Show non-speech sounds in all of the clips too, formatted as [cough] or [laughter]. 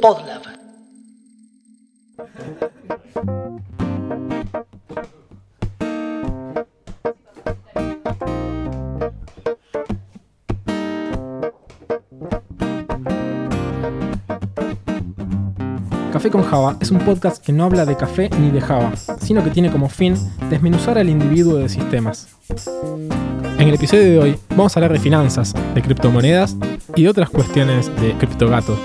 Podlab. Café con Java es un podcast que no habla de café ni de Java, sino que tiene como fin desmenuzar al individuo de sistemas. En el episodio de hoy vamos a hablar de finanzas, de criptomonedas y otras cuestiones de criptogato.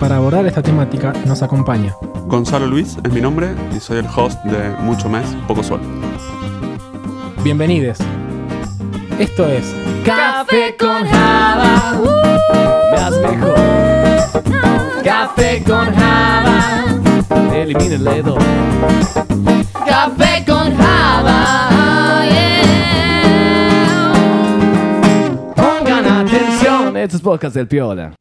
Para abordar esta temática nos acompaña Gonzalo Luis es mi nombre y soy el host de Mucho Mes, Poco Sueldo. Bienvenidos. Esto es Café con Java, uh, más mejor. Café con Java, elimina el dedo. Estos podcast del Piola.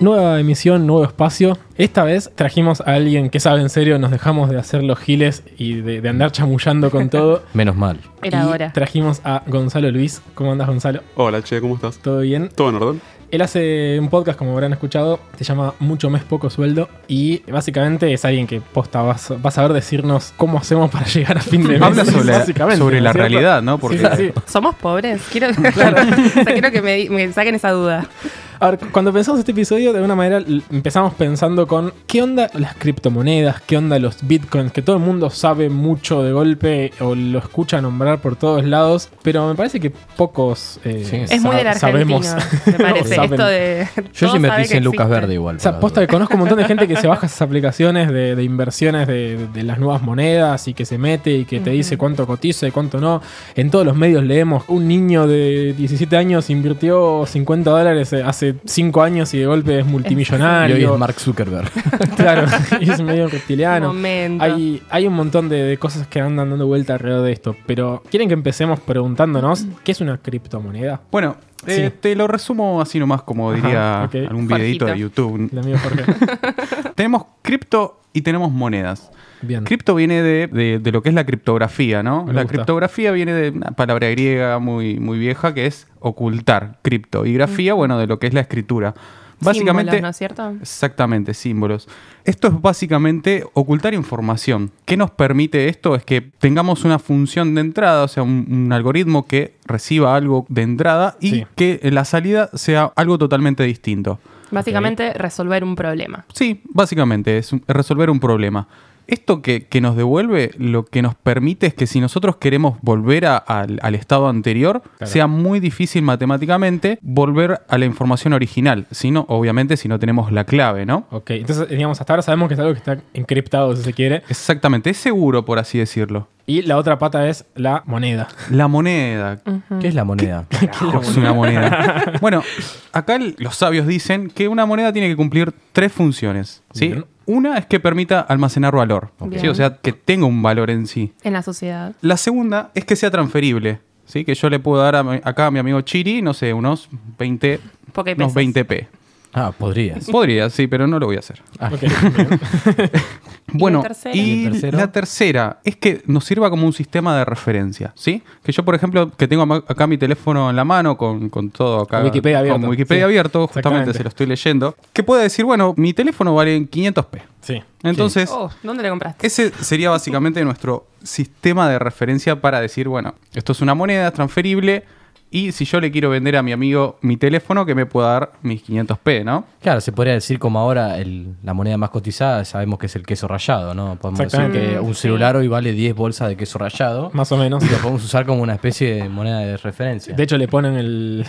Nueva emisión, nuevo espacio. Esta vez trajimos a alguien que sabe en serio, nos dejamos de hacer los giles y de, de andar chamullando con [laughs] todo. Menos mal. Era Y hora. Trajimos a Gonzalo Luis. ¿Cómo andas, Gonzalo? Hola, che, ¿cómo estás? ¿Todo bien? ¿Todo en orden? Él hace un podcast, como habrán escuchado, se llama Mucho Mes Poco Sueldo y básicamente es alguien que posta vas, vas a ver decirnos cómo hacemos para llegar a fin de mes. Habla sobre, básicamente, sobre ¿no la realidad, ¿no? Porque Sí, sí, sí. ¿Somos pobres? Quiero, [laughs] [laughs] o sea, quiero que me saquen esa duda. A ver, cuando pensamos este episodio, de alguna manera empezamos pensando con qué onda las criptomonedas, qué onda los bitcoins, que todo el mundo sabe mucho de golpe o lo escucha nombrar por todos lados, pero me parece que pocos eh, Sí. Es muy del sabemos. me [laughs] parece. Esto de. Yo sí me pise en Lucas existe. Verde igual. O sea, posta que conozco un montón de gente que se baja esas aplicaciones de, de inversiones de, de las nuevas monedas y que se mete y que te dice cuánto cotiza y cuánto no. En todos los medios leemos, un niño de 17 años invirtió 50 dólares eh, hace 5 años y de golpe es duda. [laughs] Y multimillonario. hoy es Mark Zuckerberg. [laughs] Claro, y es medio reptiliano. Momento. Hay, hay un montón de, de cosas que andan dando vuelta alrededor de esto, pero ¿quieren que empecemos preguntándonos qué es una criptomoneda? Bueno, eh, Sí. te lo resumo así nomás, como Ajá, diría algún Jorgito. videito de YouTube. El amigo Jorge. [laughs] tenemos cripto y tenemos monedas. Bien. Cripto viene de, de- de lo que es la criptografía, ¿no? Me la gusta. criptografía viene de una palabra griega muy, muy vieja que es ocultar, cripto. Y grafía, bueno, de lo que es la escritura. Básicamente, Símbolos, ¿no es cierto? Exactamente, símbolos. Esto es básicamente ocultar información. ¿Qué nos permite esto? Es que tengamos una función de entrada, o sea, un, un algoritmo que reciba algo de entrada y Sí. que en la salida sea algo totalmente distinto. Básicamente, resolver un problema. Sí, básicamente es resolver un problema. Esto que, que nos devuelve, lo que nos permite es que si nosotros queremos volver a- al, al estado anterior, Claro. sea muy difícil matemáticamente volver a la información original. Si no, obviamente, si no tenemos la clave, ¿no? Ok, entonces, digamos, hasta ahora sabemos que es algo que está encriptado, si se quiere. Exactamente, es seguro, por así decirlo. Y la otra pata es la moneda. La moneda. ¿Qué es la moneda? [laughs] Es una moneda. [laughs] bueno, acá el- los sabios dicen que una moneda tiene que cumplir tres funciones. ¿sí? Bien. Una es que permita almacenar valor. ¿sí? O sea, que tenga un valor en sí. En la sociedad. La segunda es que sea transferible. ¿sí? Que yo le puedo dar a acá a mi amigo Chiri, no sé, unos 20, Porque unos 20p. Ah, podrías. Podría, sí, pero no lo voy a hacer. Ah. [laughs] [laughs] Bueno, la tercera? y ¿Y el tercero? la tercera es que nos sirva como un sistema de referencia, ¿sí? Que yo, por ejemplo, que tengo acá mi teléfono en la mano con, con todo acá. Con Wikipedia abierto. Con Wikipedia Sí, abierto, justamente se lo estoy leyendo. Que pueda decir, bueno, mi teléfono vale 500p. Sí. Entonces, Oh, ¿dónde le compraste? ese sería básicamente nuestro sistema de referencia para decir, bueno, esto es una moneda, es transferible. Y si yo le quiero vender a mi amigo mi teléfono, que me pueda dar mis 500p, ¿no? Claro, se podría decir como ahora el- la moneda más cotizada, sabemos que es el queso rallado, ¿no? Podemos decir Exactamente. que un Sí. celular hoy vale 10 bolsas de queso rallado Más o menos. y lo podemos usar como una especie de moneda de referencia. De hecho, le ponen el,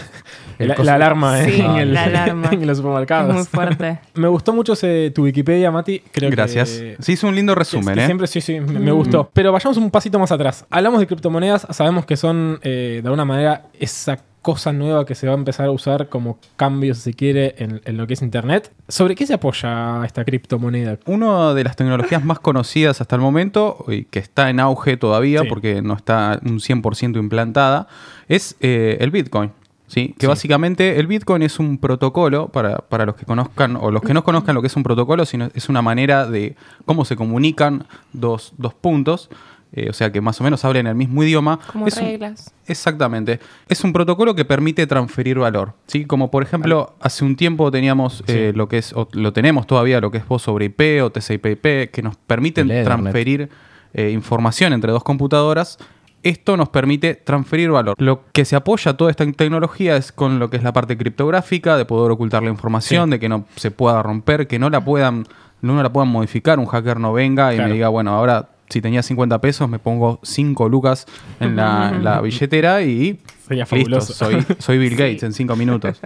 El la, alarma eh, Sí, en, el- la alarma. [laughs] en los supermercados. Es muy fuerte. [laughs] Me gustó mucho ese, tu Wikipedia, Mati. Creo Gracias. Que, Se hizo un lindo resumen, que ¿eh? Siempre sí, sí, me, me gustó. Pero vayamos un pasito más atrás. Hablamos de criptomonedas, sabemos que son eh, de alguna manera exactamente cosa nueva que se va a empezar a usar como cambio, si se quiere, en, en lo que es Internet. ¿Sobre qué se apoya esta criptomoneda? Una de las tecnologías más conocidas hasta el momento, y que está en auge todavía Sí. porque no está un 100% implantada, es eh, el Bitcoin. ¿sí? Que básicamente el Bitcoin es un protocolo, para, para los que conozcan o los que no conozcan lo que es un protocolo, sino es una manera de cómo se comunican dos, dos puntos, eh, o sea que más o menos hablen el mismo idioma. Como Es un- reglas. Exactamente. Es un protocolo que permite transferir valor. ¿sí? Como por ejemplo, hace un tiempo teníamos eh, lo que es, o lo tenemos todavía, lo que es voz sobre IP o TCP/IP, que nos permiten transferir eh, información entre dos computadoras. Esto nos permite transferir valor. Lo que se apoya toda esta tecnología es con lo que es la parte criptográfica, de poder ocultar la información, de que no se pueda romper, que no la puedan, no la puedan modificar, un hacker no venga y Claro. me diga, bueno, ahora si tenía 50 pesos me pongo 5 lucas en la, en la [laughs] billetera y Sería listo, fabuloso. soy, soy Bill [laughs] Sí. Gates en 5 minutos.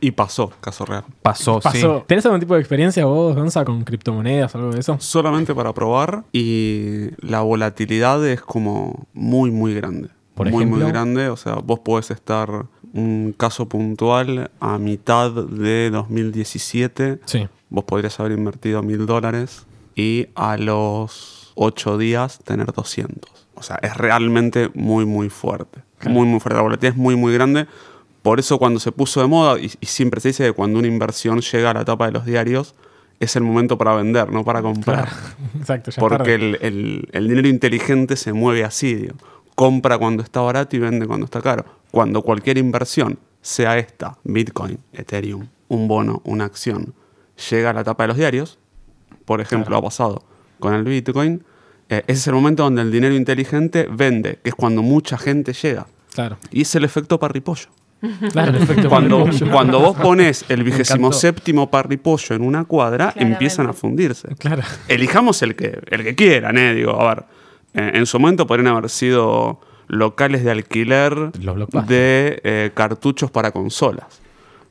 Y pasó, caso real. Pasó, Pasó. sí. ¿Tenés algún tipo de experiencia vos, Gonza, con criptomonedas o algo de eso? Solamente para probar y la volatilidad es como muy, muy grande. Por muy, ejemplo. muy grande. O sea, vos podés estar un caso puntual a mitad de 2017. Sí. Vos podrías haber invertido mil dólares y a los 8 días tener 200. O sea, es realmente muy, muy fuerte. Muy, muy fuerte. La volatilidad es muy, muy grande. Por eso cuando se puso de moda, y, y siempre se dice que cuando una inversión llega a la tapa de los diarios, es el momento para vender, no para comprar. [laughs] Exacto, ya Porque el, el- el dinero inteligente se mueve así, digo. Compra cuando está barato y vende cuando está caro. Cuando cualquier inversión, sea esta, Bitcoin, Ethereum, un bono, una acción, llega a la tapa de los diarios, por ejemplo, ha pasado con el Bitcoin, eh, ese es el momento donde el dinero inteligente vende, que es cuando mucha gente llega. Claro. Y es el efecto parripollo. Claro, el efecto Cuando, parripollo. cuando vos pones el vigésimo séptimo parripollo en una cuadra, Claramente. empiezan a fundirse Claro. elijamos el que, el que quieran, ¿eh? Digo, a ver, eh, en su momento podrían haber sido locales de alquiler de eh, cartuchos para consolas.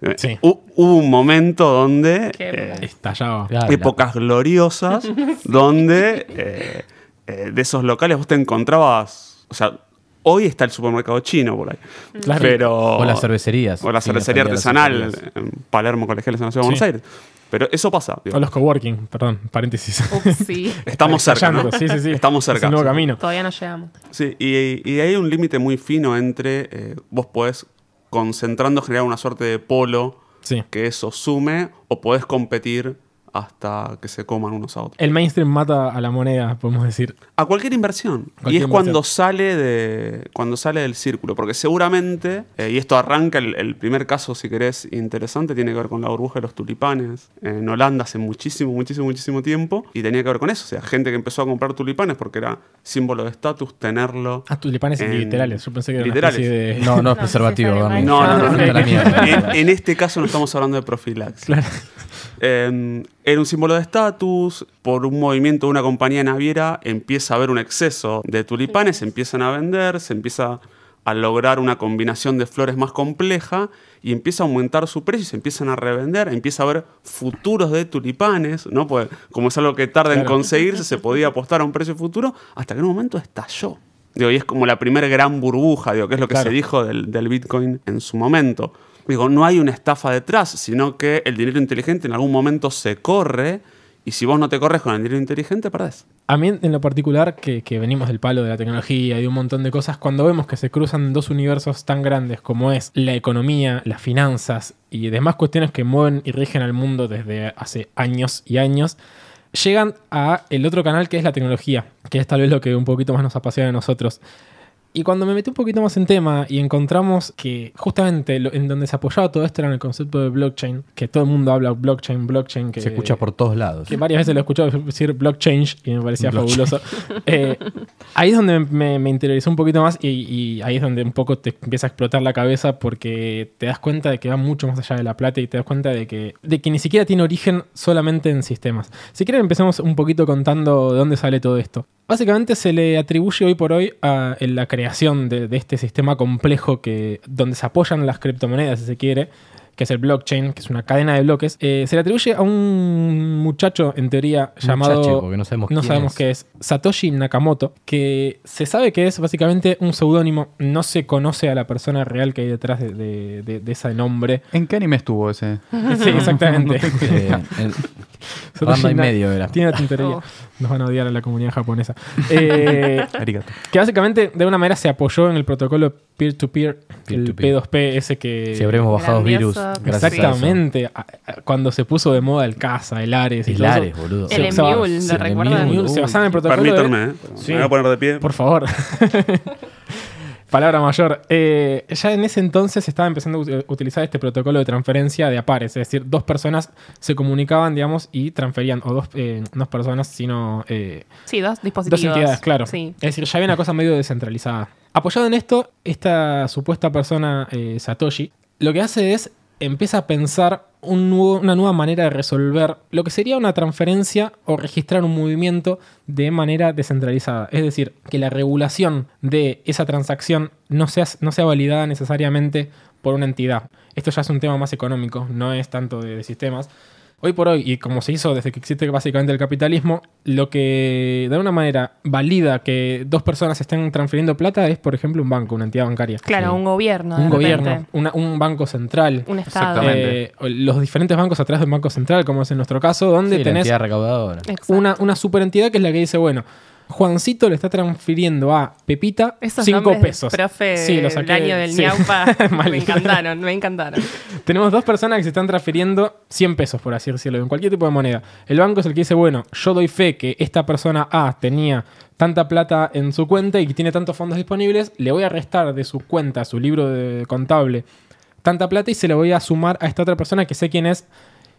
Eh, Sí. hubo un momento donde, eh, Estallaba. Épocas [laughs] gloriosas, donde eh, eh, de esos locales vos te encontrabas, o sea, hoy está el supermercado chino por ahí, Claro. pero... O las cervecerías. O la cervecería artesanal en Palermo, Colegiales en la Ciudad de Sí. Buenos Aires. Pero eso pasa. digo. O los coworking, perdón, paréntesis. Ups, sí. [laughs] Estamos cerca, ¿no? Estallando, Sí, sí, sí. Estamos Es cerca. un nuevo camino. Todavía no llegamos. Sí, y, y hay un límite muy fino entre eh, vos podés, concentrando, generar una suerte de polo Sí. que eso sume, o podés competir hasta que se coman unos a otros. El mainstream mata a la moneda, podemos decir. A cualquier inversión. Cualquier y es cuando sale de. cuando sale del círculo. Porque seguramente, eh, y esto arranca el, el primer caso, si querés, interesante, tiene que ver con la burbuja de los tulipanes. En Holanda hace muchísimo, muchísimo, muchísimo tiempo. Y tenía que ver con eso. O sea, gente que empezó a comprar tulipanes porque era símbolo de estatus tenerlo. Ah, tulipanes En- literales. Yo pensé que era literales. una de. No, no es No, preservativo. No, no, no, no. mierda. En, en este caso no estamos hablando de profilaxis. Claro. Eh, era un símbolo de estatus, por un movimiento de una compañía naviera empieza a haber un exceso de tulipanes, se empiezan a vender, se empieza a lograr una combinación de flores más compleja y empieza a aumentar su precio se empiezan a revender, empieza a haber futuros de tulipanes, ¿no? Pues como es algo que tarda en conseguirse, se podía apostar a un precio futuro, hasta que en un momento estalló. Digo, y es como la primera gran burbuja, digo, que es lo que Claro. se dijo del, del Bitcoin en su momento. Digo, no hay una estafa detrás, sino que el dinero inteligente en algún momento se corre y si vos no te corres con el dinero inteligente, perdés. A mí, en lo particular, que, que venimos del palo de la tecnología y un montón de cosas, cuando vemos que se cruzan dos universos tan grandes como es la economía, las finanzas y demás cuestiones que mueven y rigen al mundo desde hace años y años, llegan a el otro canal que es la tecnología, que es tal vez lo que un poquito más nos apasiona a nosotros. Y cuando me metí un poquito más en tema y encontramos que justamente lo- en donde se apoyaba todo esto era en el concepto de blockchain, que todo el mundo habla blockchain, blockchain, que Se escucha por todos lados. que varias veces lo he escuchado decir blockchain y me parecía Blockchain. fabuloso. [laughs] Eh, ahí es donde me, me interiorizó un poquito más y, y ahí es donde un poco te empieza a explotar la cabeza porque te das cuenta de que va mucho más allá de la plata y te das cuenta de que, de que ni siquiera tiene origen solamente en sistemas. Si quieren empecemos un poquito contando de dónde sale todo esto. Básicamente se le atribuye hoy por hoy a la creación de, de este sistema complejo que, donde se apoyan las criptomonedas, si se quiere, que es el blockchain, que es una cadena de bloques, eh, se le atribuye a un muchacho, en teoría, llamado... Muchacho, porque no sabemos quién sabemos es. qué es. Satoshi Nakamoto, que se sabe que es básicamente un seudónimo, no se conoce a la persona real que hay detrás de, de- de- de ese nombre. ¿En qué anime estuvo ese? [laughs] Sí, exactamente. [laughs] Eh, el- [laughs] Randa y medio era. Tiene tintería. [laughs] Oh. Nos van a odiar a la comunidad japonesa. [laughs] Eh, que básicamente, de una manera, se apoyó en el protocolo peer-to-peer, el Peer-to-peer. P2P, ese que... si habremos bajado virus. A eso. Exactamente. Cuando se puso de moda el Casa, el Ares y El Ares, boludo. El Emule, ¿lo recuerdan? Se basaba en el protocolo Permítanme, de- ¿eh? Sí. Me voy a poner de pie. Por favor. Palabra mayor. Eh, ya en ese entonces se estaba empezando a ut- utilizar este protocolo de transferencia de a pares, es decir, dos personas se comunicaban, digamos, y transferían, o dos, eh, no personas, sino eh, Sí, dos dispositivos. dos entidades, claro. Sí. Es decir, ya había una cosa medio descentralizada. Apoyado en esto, esta supuesta persona, Satoshi, lo que hace es empieza a pensar una nueva manera de resolver lo que sería una transferencia o registrar un movimiento de manera descentralizada. Es decir, que la regulación de esa transacción no sea, no sea validada necesariamente por una entidad. Esto ya es un tema más económico, no es tanto de sistemas. Hoy por hoy, y como se hizo desde que existe básicamente el capitalismo, lo que de alguna manera valida que dos personas estén transfiriendo plata es, por ejemplo, un banco, una entidad bancaria. Claro, Sí. un gobierno. de un repente. gobierno, una- un banco central. Un estado. Exactamente. Eh, los diferentes bancos atrás de un banco central, como es en nuestro caso, donde Sí, la tenés entidad recaudadora. Una, una superentidad que es la que dice, bueno, Juancito le está transfiriendo a Pepita Esos 5 nombres, pesos. Profe, Sí, lo el saqué. año del sí. ñaupa. [laughs] me encantaron, me encantaron. [laughs] Tenemos dos personas que se están transfiriendo 100 pesos, por así decirlo, en cualquier tipo de moneda. El banco es el que dice, bueno, yo doy fe que esta persona A tenía tanta plata en su cuenta y que tiene tantos fondos disponibles, le voy a restar de su cuenta, su libro de contable, tanta plata y se lo voy a sumar a esta otra persona que sé quién es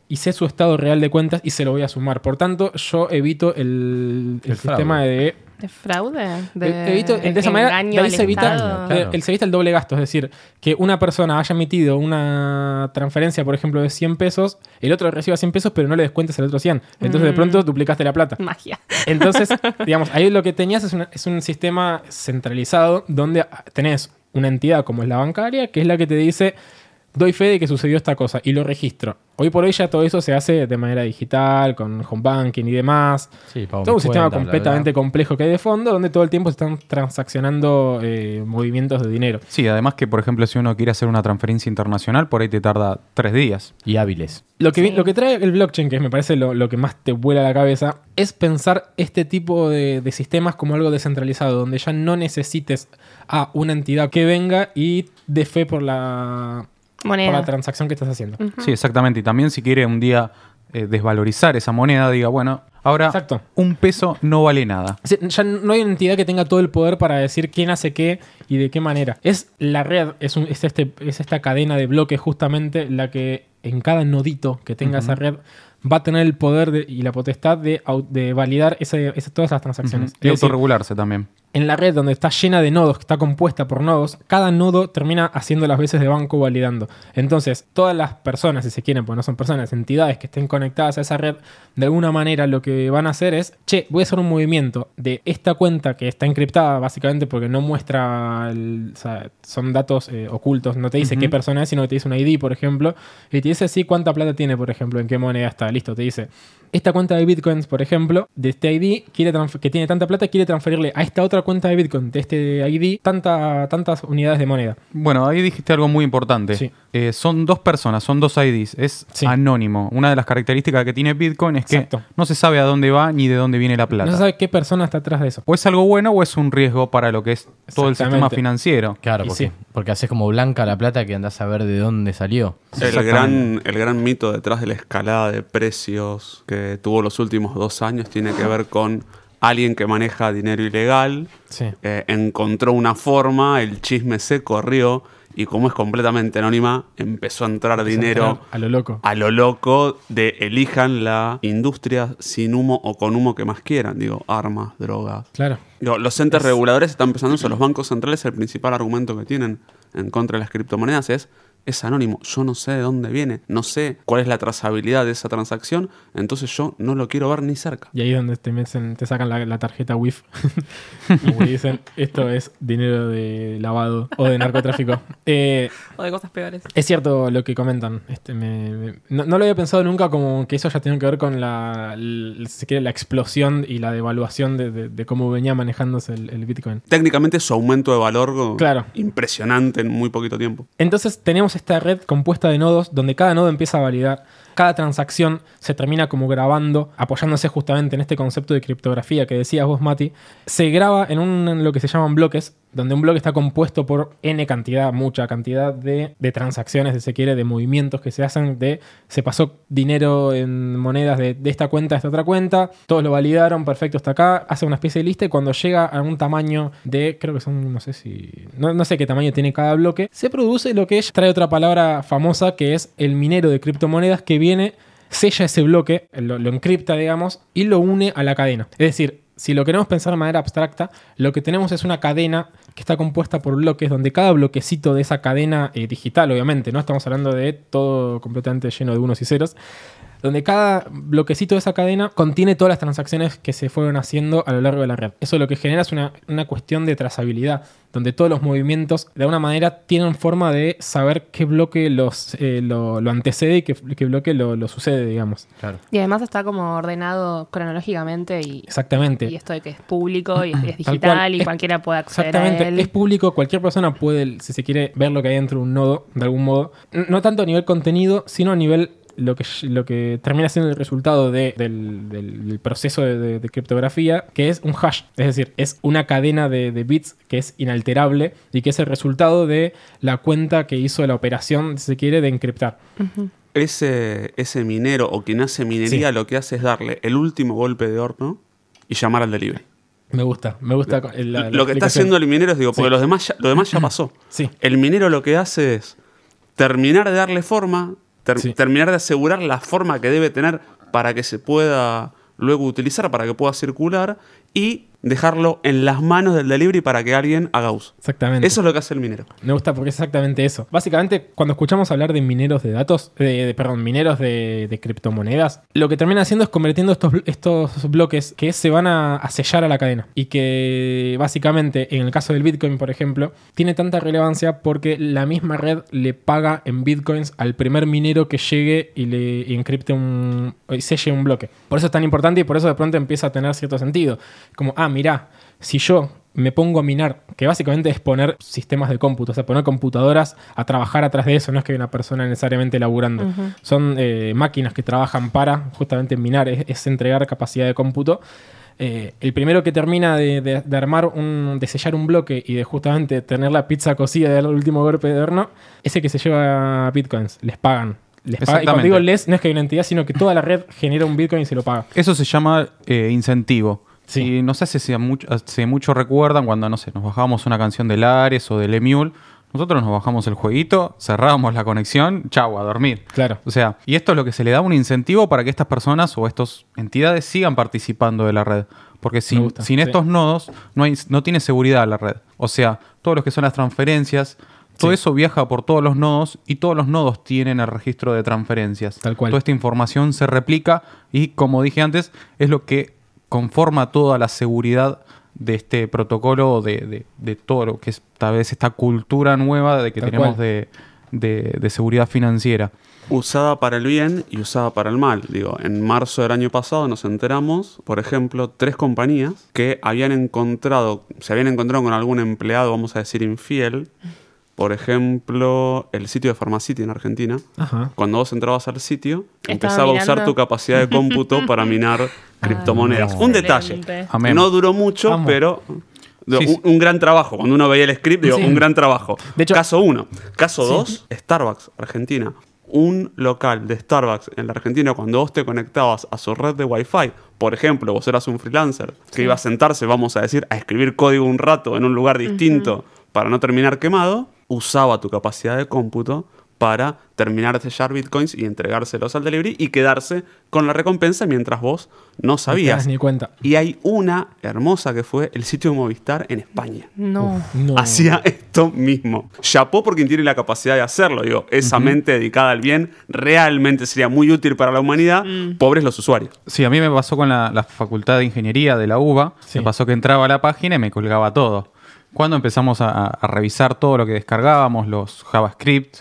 y sé su estado real de cuentas y se lo voy a sumar. Por tanto, yo evito el, el El sistema fraude. de ¿De fraude? Eh, ¿De evito- de esa manera, ahí se evita, Estado? Claro. eh, el- se evita el doble gasto. Es decir, que una persona haya emitido una transferencia, por ejemplo, de 100 pesos, el otro reciba 100 pesos, pero no le descuentes el otro 100. Entonces, de Mm. pronto, duplicaste la plata. Magia. Entonces, [laughs] digamos, ahí lo que tenías es, una- es un sistema centralizado donde tenés una entidad como es la bancaria, que es la que te dice, doy fe de que sucedió esta cosa y lo registro. Hoy por hoy ya todo eso se hace de manera digital, con home banking y demás. Sí, Todo un sistema bla, completamente bla. complejo que hay de fondo, donde todo el tiempo se están transaccionando eh, movimientos de dinero. Sí, además que, por ejemplo, si uno quiere hacer una transferencia internacional, por ahí te tarda tres días. Y hábiles. Lo que, Sí. lo que trae el blockchain, que me parece lo, lo que más te vuela la cabeza, es pensar este tipo de, de sistemas como algo descentralizado, donde ya no necesites a una entidad que venga y dé fe por la, por Moneda. la transacción que estás haciendo. Sí, exactamente. Y también si quiere un día eh, desvalorizar esa moneda, diga, bueno, ahora Exacto. un peso no vale nada. Ya no hay una entidad que tenga todo el poder para decir quién hace qué y de qué manera. Es la red, es, un- es este, es esta cadena de bloques justamente la que en cada nodito que tenga esa red va a tener el poder de- y la potestad de, de validar ese- ese- todas las transacciones. Y Es decir, autorregularse también. En la red donde está llena de nodos, que está compuesta por nodos, cada nodo termina haciendo las veces de banco validando. Entonces, todas las personas, si se quieren, porque no son personas, entidades que estén conectadas a esa red, de alguna manera lo que van a hacer es, che, voy a hacer un movimiento de esta cuenta que está encriptada, básicamente porque no muestra, el- o sea, son datos eh, ocultos, no te dice qué persona es, sino que te dice un ID, por ejemplo, y te dice así cuánta plata tiene, por ejemplo, en qué moneda está. Listo, te dice, esta cuenta de bitcoins, por ejemplo, de este ID, quiere que tiene tanta plata, quiere transferirle a esta otra cuenta de bitcoin de este ID tanta, tantas unidades de moneda. Bueno, ahí dijiste algo muy importante. Sí. Eh, son dos personas, son dos IDs. Es Sí. anónimo. Una de las características que tiene Bitcoin es que Exacto. no se sabe a dónde va ni de dónde viene la plata. No se sabe qué persona está atrás de eso. O es algo bueno o es un riesgo para lo que es todo el sistema financiero. Claro, porque, sí. porque haces como blanca la plata que andás a ver de dónde salió. El gran, el gran mito detrás de la escalada de precios que tuvo los últimos dos años tiene que ver con alguien que maneja dinero ilegal, Sí. eh, encontró una forma, el chisme se corrió y como es completamente anónima, empezó a entrar dinero A lo loco. a lo loco de elijan la industria sin humo o con humo que más quieran, digo, armas, drogas. Claro. Digo, los entes reguladores están pensando eso, los bancos centrales el principal argumento que tienen en contra de las criptomonedas es es anónimo, yo no sé de dónde viene, no sé cuál es la trazabilidad de esa transacción, entonces yo no lo quiero ver ni cerca. Y ahí es donde te, meten- te sacan la, la tarjeta WIF y [laughs] dicen, esto es dinero de lavado o de narcotráfico. Eh, O de cosas peores. es cierto lo que comentan. Este, me- me- no, no lo había pensado nunca como que eso ya tiene que ver con la, l- si quiere, la explosión y la devaluación de, de- de cómo venía manejándose el, el Bitcoin. Técnicamente su aumento de valor Claro. impresionante en muy poquito tiempo. Entonces tenemos esta red compuesta de nodos donde cada nodo empieza a validar. Cada transacción se termina como grabando, apoyándose justamente en este concepto de criptografía que decías vos, Mati. Se graba en, un, lo que se llaman bloques, donde un bloque está compuesto por n cantidad, mucha cantidad de, de transacciones, si se quiere, de movimientos que se hacen de se pasó dinero en monedas de, de esta cuenta a esta otra cuenta, todos lo validaron, perfecto, está acá, hace una especie de lista y cuando llega a un tamaño de, creo que son, no sé si, no, no sé qué tamaño tiene cada bloque, se produce lo que ella trae otra palabra famosa que es el minero de criptomonedas que viene, sella ese bloque, lo, encripta, digamos, y lo une a la cadena. Es decir, si lo queremos pensar de manera abstracta, lo que tenemos es una cadena que está compuesta por bloques, donde cada bloquecito de esa cadena eh, digital, obviamente, no estamos hablando de todo completamente lleno de unos y ceros, donde cada bloquecito de esa cadena contiene todas las transacciones que se fueron haciendo a lo largo de la red. Eso lo que genera es una, una cuestión de trazabilidad, donde todos los movimientos de alguna manera tienen forma de saber qué bloque los, eh, lo, lo antecede y qué, qué bloque lo, lo sucede, digamos. Claro. Y además está como ordenado cronológicamente y, Exactamente. y esto de que es público y es, es Tal digital cual. y Es- cualquiera puede acceder a Exactamente, él. es público, cualquier persona puede, si se quiere, ver lo que hay dentro de un nodo, de algún modo. No tanto a nivel contenido, sino a nivel lo que, lo que termina siendo el resultado de- del, del- del proceso de, de- de criptografía, que es un hash. Es decir, es una cadena de, de bits que es inalterable y que es el resultado de la cuenta que hizo la operación, si se quiere, de encriptar. Ese, ese minero o quien hace minería Sí. lo que hace es darle el último golpe de horno y llamar al delivery. Me gusta, me gusta el- la- la lo que está haciendo el minero es, digo, porque Sí. los demás ya, lo demás ya pasó. Sí. El minero lo que hace es terminar de darle forma, ter- Sí. terminar de asegurar la forma que debe tener para que se pueda luego utilizar, para que pueda circular y dejarlo en las manos del delivery para que alguien haga uso. Exactamente. Eso es lo que hace el minero. Me gusta porque es exactamente eso. Básicamente, cuando escuchamos hablar de mineros de datos, de, de- perdón, mineros de, de criptomonedas, lo que termina haciendo es convirtiendo estos, estos bloques que se van a, a sellar a la cadena. Y que básicamente, en el caso del Bitcoin, por ejemplo, tiene tanta relevancia porque la misma red le paga en Bitcoins al primer minero que llegue y le y encripte un. y selle un bloque. Por eso es tan importante y por eso de pronto empieza a tener cierto sentido. Como, ah, mirá, si yo me pongo a minar, que básicamente es poner sistemas de cómputo, o sea, poner computadoras a trabajar atrás de eso, no es que hay una persona necesariamente laburando. Son eh, máquinas que trabajan para justamente minar, es, es entregar capacidad de cómputo. Eh, el primero que termina de, de- de armar un, de sellar un bloque y de justamente tener la pizza cocida y dar el último golpe de horno, ese que se lleva bitcoins, les pagan. Les pagan. Y cuando Exactamente. digo les, no es que hay una entidad, sino que toda la red genera un bitcoin y se lo paga. Eso se llama eh, incentivo. Sí. Y no sé si hace mucho, hace mucho recuerdan cuando, no sé, nos bajábamos una canción de Lares o del Emule. Nosotros nos bajamos el jueguito, cerrábamos la conexión, chau, a dormir. Claro. O sea, y esto es lo que se le da un incentivo para que estas personas o estas entidades sigan participando de la red. Porque sin, sin sí. estos nodos no, hay, no tiene seguridad la red. O sea, todos los que son las transferencias, todo Sí. eso viaja por todos los nodos y todos los nodos tienen el registro de transferencias. Tal cual. Toda esta información se replica y, como dije antes, es lo que conforma toda la seguridad de este protocolo, de, de- de todo lo que es tal vez esta cultura nueva de que Tal tenemos cual. de, de- de seguridad financiera. usada para el bien y usada para el mal. Digo, en marzo del año pasado nos enteramos, por ejemplo, tres compañías que habían encontrado, se habían encontrado con algún empleado, vamos a decir, infiel. Por ejemplo, el sitio de Pharmacity en Argentina. Ajá. Cuando vos entrabas al sitio, Estaba empezaba a usar mirando. tu capacidad de cómputo para [laughs] minar criptomonedas. Un detalle. Excelente. Amén. No duró mucho, Amo. pero digo, Sí, un, sí. un gran trabajo. Cuando uno veía el script, digo, Sí. un gran trabajo. De hecho- caso 1. Caso 2, Starbucks, Argentina. Un local de Starbucks en la Argentina, cuando vos te conectabas a su red de Wi-Fi, por ejemplo, vos eras un freelancer que iba a sentarse, vamos a decir, a escribir código un rato en un lugar distinto para no terminar quemado, usaba tu capacidad de cómputo para terminar de sellar bitcoins y entregárselos al delivery y quedarse con la recompensa mientras vos no sabías. das ni cuenta. Y hay una hermosa que fue el sitio de Movistar en España. No. No. Hacía esto mismo. Chapó por quien tiene la capacidad de hacerlo. Digo, esa mente dedicada al bien realmente sería muy útil para la humanidad. Pobres los usuarios. Sí, a mí me pasó con la, la facultad de ingeniería de la UBA. Sí. Me pasó que entraba a la página y me colgaba todo. Cuando empezamos a, a revisar todo lo que descargábamos, los JavaScript,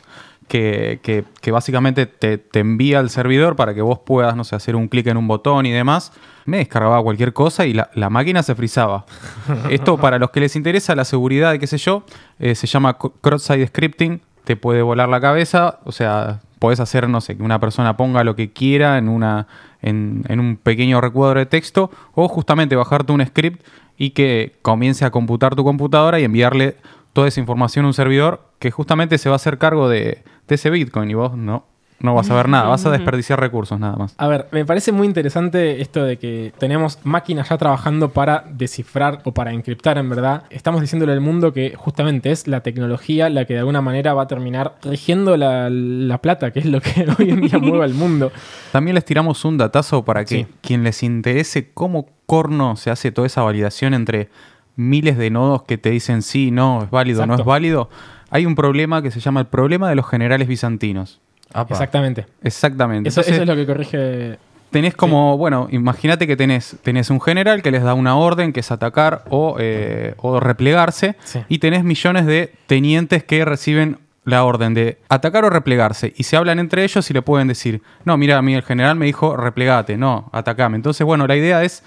que, que- que básicamente te, te envía al servidor para que vos puedas, no sé, hacer un clic en un botón y demás, me descargaba cualquier cosa y la, la máquina se frizaba. [laughs] Esto para los que les interesa la seguridad y qué sé yo, eh, se llama cross-site scripting, te puede volar la cabeza, o sea, podés hacer, no sé, que una persona ponga lo que quiera en, una, en, en un pequeño recuadro de texto, o justamente bajarte un script y que comience a computar tu computadora y enviarle toda esa información a un servidor que justamente se va a hacer cargo de, de ese Bitcoin y vos no, no vas a ver nada, vas a desperdiciar recursos nada más. A ver, me parece muy interesante esto de que tenemos máquinas ya trabajando para descifrar o para encriptar, en verdad. Estamos diciéndole al mundo que justamente es la tecnología la que de alguna manera va a terminar rigiendo la, la plata, que es lo que [laughs] hoy en día mueve al mundo. También les tiramos un datazo para que Sí. quien les interese cómo corno se hace toda esa validación entre miles de nodos que te dicen sí, no, es válido, no Exacto. es válido. Hay un problema que se llama el problema de los generales bizantinos. Apa. Exactamente. Exactamente. Eso, Entonces, eso es lo que corrige. tenés como, bueno, imagínate que tenés, tenés un general que les da una orden que es atacar o, eh, o replegarse Sí. y tenés millones de tenientes que reciben la orden de atacar o replegarse y se hablan entre ellos y le pueden decir, no, mira, a mí el general me dijo replegate, no, atacame. Entonces, bueno, la idea es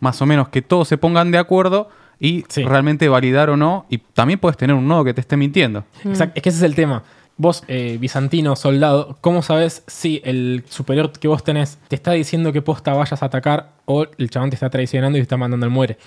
más o menos que todos se pongan de acuerdo y Sí. realmente validar o no. Y también puedes tener un nodo que te esté mintiendo. Exact- Es que ese es el tema. Vos, eh, bizantino, soldado, ¿cómo sabes si el superior que vos tenés te está diciendo que posta vayas a atacar o el chabón te está traicionando y te está mandando al muere?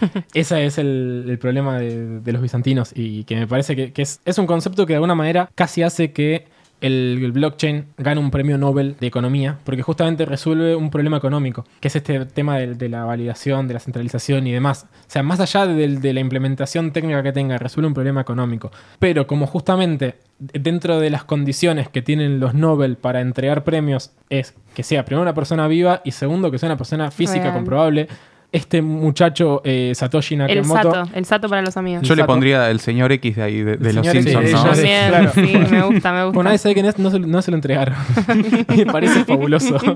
[laughs] Ese es el, el problema de, de los bizantinos y que me parece que, que es, es un concepto que de alguna manera casi hace que el, el blockchain gane un premio Nobel de economía porque justamente resuelve un problema económico, que es este tema de, de la validación, de la centralización y demás. O sea, más allá de, de la implementación técnica que tenga, resuelve un problema económico. Pero como justamente dentro de las condiciones que tienen los Nobel para entregar premios es que sea primero una persona viva y segundo que sea una persona física Real. comprobable. Este muchacho eh, Satoshi El Nakamoto sato, el sato para los amigos. Yo le pondría el señor X de ahí, de, los Simpsons, sí, ¿no? También, Claro. sí, me gusta, me gusta. [laughs] Bueno, nadie sabe quién es, no se, no se lo entregaron. [laughs] me parece fabuloso. [laughs]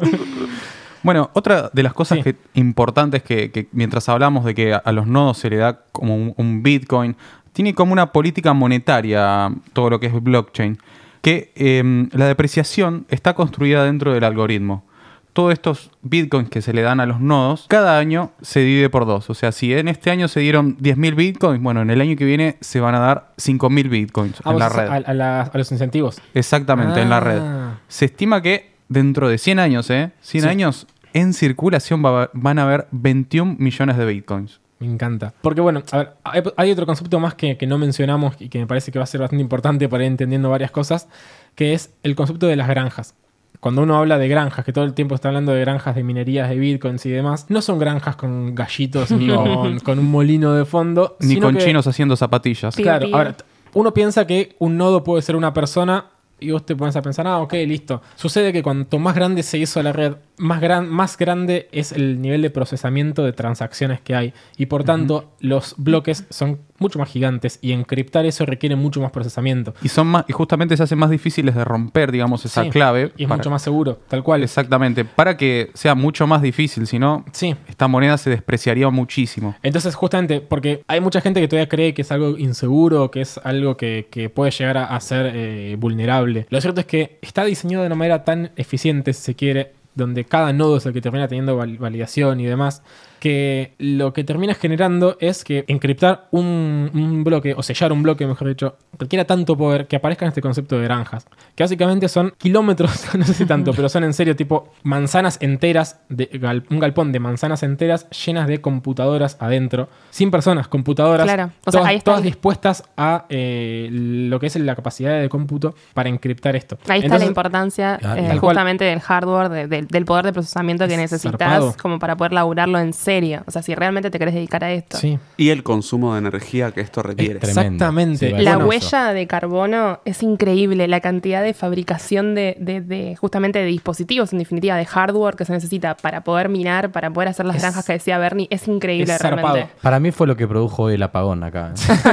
Bueno, otra de las cosas Sí. que, importantes que, que mientras hablamos de que a, a los nodos se le da como un, un Bitcoin, tiene como una política monetaria todo lo que es blockchain, que eh, la depreciación está construida dentro del algoritmo. Todos estos bitcoins que se le dan a los nodos, cada año se divide por dos. O sea, si en este año se dieron 10.000 bitcoins, bueno, en el año que viene se van a dar 5.000 bitcoins Ah, en la red. A, a la- a los incentivos. Exactamente, en la red. Ah. Se estima que dentro de 100 años, ¿eh? 100 Sí. años, en circulación va- van a haber 21 millones de bitcoins. Me encanta. Porque bueno, a ver, hay, hay otro concepto más que, que no mencionamos y que me parece que va a ser bastante importante para ir entendiendo varias cosas, que es el concepto de las granjas. Cuando uno habla de granjas, que todo el tiempo está hablando de granjas de minerías, de bitcoins y demás, no son granjas con gallitos ni con, con un molino de fondo. Ni sino con que- chinos haciendo zapatillas. Sí. Claro, Pío, ahora, uno piensa que un nodo puede ser una persona y vos te pones a pensar, ah, ok, listo. Sucede que cuanto más grande se hizo la red, más, gran, más grande es el nivel de procesamiento de transacciones que hay. Y por tanto, los bloques son mucho más gigantes y encriptar eso requiere mucho más procesamiento. Y son más, y justamente se hacen más difíciles de romper, digamos, esa Sí, clave. Y es para- mucho más seguro, tal cual. Exactamente. Para que sea mucho más difícil, si no, Sí. esta moneda se despreciaría muchísimo. Entonces, justamente, porque hay mucha gente que todavía cree que es algo inseguro, que es algo que, que puede llegar a, a ser eh, vulnerable. Lo cierto es que está diseñado de una manera tan eficiente, si se quiere, donde cada nodo es el que termina teniendo val- validación y demás, que lo que termina generando es que encriptar un, un bloque, o sellar un bloque, mejor dicho, requiera tanto poder que aparezca en este concepto de granjas. Que básicamente son kilómetros, [laughs] no sé si tanto, pero son en serio tipo manzanas enteras, de, gal- un galpón de manzanas enteras llenas de computadoras adentro, sin personas, computadoras, Claro, o sea, todas, ahí está todas el- dispuestas a eh, lo que es la capacidad de cómputo para encriptar esto. Ahí está la importancia Ah, eh, cual. justamente del hardware, de- del- del poder de procesamiento que necesitas Zarpado. como para poder laburarlo en serio. O sea, si realmente te querés dedicar a esto. Sí. Y el consumo de energía que esto requiere. Es. Exactamente. Sí, La huella de carbono es increíble, la cantidad de fabricación de, de- de, justamente de dispositivos, en definitiva, de hardware que se necesita para poder minar, para poder hacer las Es- granjas que decía Bernie, es increíble es zarpado. realmente. Para mí fue lo que produjo hoy el apagón acá. [laughs]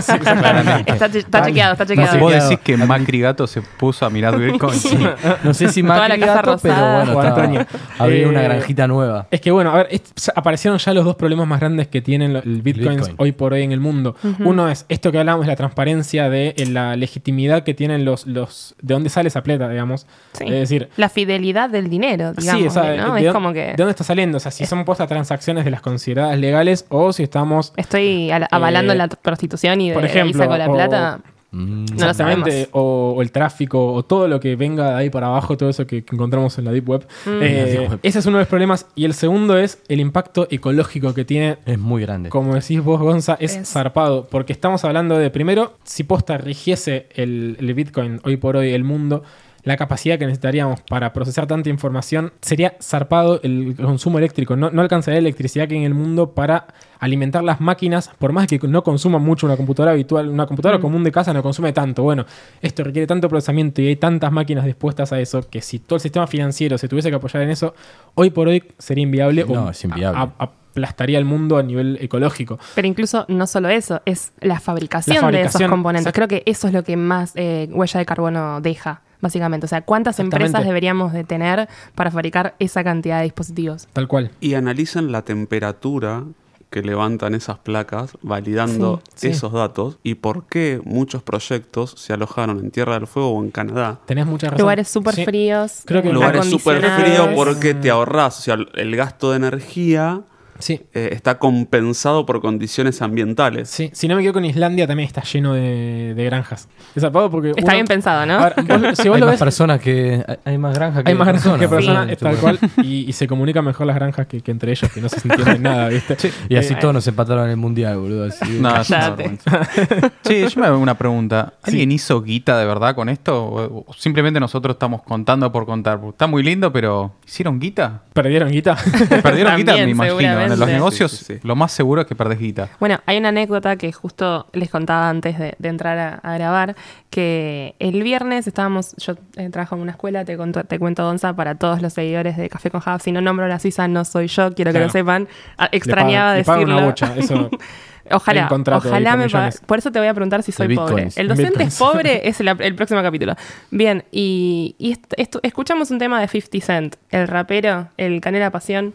Está, che- está chequeado, está chequeado. Vos Chequeado. decís que Macri Gato se puso a mirar Bitcoin. No sé si Macri Gato, pero bueno, estaba- había Eh, una granjita nueva. Es que bueno, a ver, aparecieron ya los dos problemas más grandes que tienen el Bitcoin Bitcoin. hoy por hoy en el mundo. Uno es esto que hablamos, la transparencia de eh, la legitimidad que tienen los, los de dónde sale esa plata, digamos. Sí. Es decir, La fidelidad del dinero, digamos, sí, o sea, ¿no? de, Es dónde- como que ¿de dónde está saliendo? O sea, si son puestas transacciones de las consideradas legales o si estamos estoy al- avalando Eh, la prostitución y de, por de ahí ejemplo, saco la o- plata. Mm. No lo Exactamente, sabemos. o, o el tráfico, o todo lo que venga de ahí para abajo, todo eso que, que encontramos en la Deep Web. Mm. Eh, La Deep Web. Ese es uno de los problemas. Y el segundo es el impacto ecológico que tiene Es muy grande. como decís vos, Gonza, es, Es- zarpado. Porque estamos hablando de, primero, si posta rigiese el, el Bitcoin hoy por hoy, el mundo, la capacidad que necesitaríamos para procesar tanta información, sería zarpado el consumo eléctrico. No, no alcanzaría la electricidad que hay en el mundo para alimentar las máquinas, por más que no consuma mucho una computadora habitual, una computadora Mm. común de casa no consume tanto. Bueno, esto requiere tanto procesamiento y hay tantas máquinas dispuestas a eso que si todo el sistema financiero se tuviese que apoyar en eso, hoy por hoy sería inviable No, o es inviable. a- a- aplastaría el mundo a nivel ecológico. Pero incluso no solo eso, es la fabricación, La de esos componentes. exacto. Creo que eso es lo que más eh, huella de carbono deja, básicamente. O sea, ¿cuántas empresas deberíamos de tener para fabricar esa cantidad de dispositivos? Tal cual. Y analizan la temperatura que levantan esas placas validando Sí, sí. esos datos y por qué muchos proyectos se alojaron en Tierra del Fuego o en Canadá. Tenés mucha razón. Lugares súper Sí. fríos. Creo que Lugares súper fríos porque te ahorras, o sea, el gasto de energía Sí. eh, está compensado por condiciones ambientales. Sí, si no me equivoco, en Islandia también está lleno de, de granjas. Es zarpado porque. Está uno- bien pensado, ¿no? A ver, vos- si vos hay lo más ves, personas que. hay- Hay más granjas que hay más granjas que personas, Sí. es tal cual. Y, y se comunican mejor las granjas que, que entre ellos, que no se entienden nada, ¿viste? Y así Eh, todos nos empataron en el mundial, boludo. así. No. Sí, yo me hago una pregunta. ¿Alguien hizo guita de verdad con esto? ¿O o simplemente nosotros estamos contando por contar? Está muy lindo, pero ¿hicieron guita? ¿Perdieron guita? Perdieron guita, [laughs] me También, En los negocios, Sí, sí, sí. lo más seguro es que perdés guita. Bueno, hay una anécdota que justo les contaba antes de, de entrar a, a grabar, que el viernes estábamos, yo eh, trabajo en una escuela, te, conto- te cuento, Donza, para todos los seguidores de Café con Java, si no nombro a la Suiza, no soy yo, quiero que lo sepan. Ah, Le Extrañaba le pagan decirlo. una bocha, eso. [laughs] Hay Ojalá, ojalá me. Por eso te voy a preguntar si soy pobre. El docente Bitcoins. [laughs] es pobre es el, el próximo capítulo. Bien, y, y escuchamos un tema de 50 Cent, el rapero, el Canela Pasión.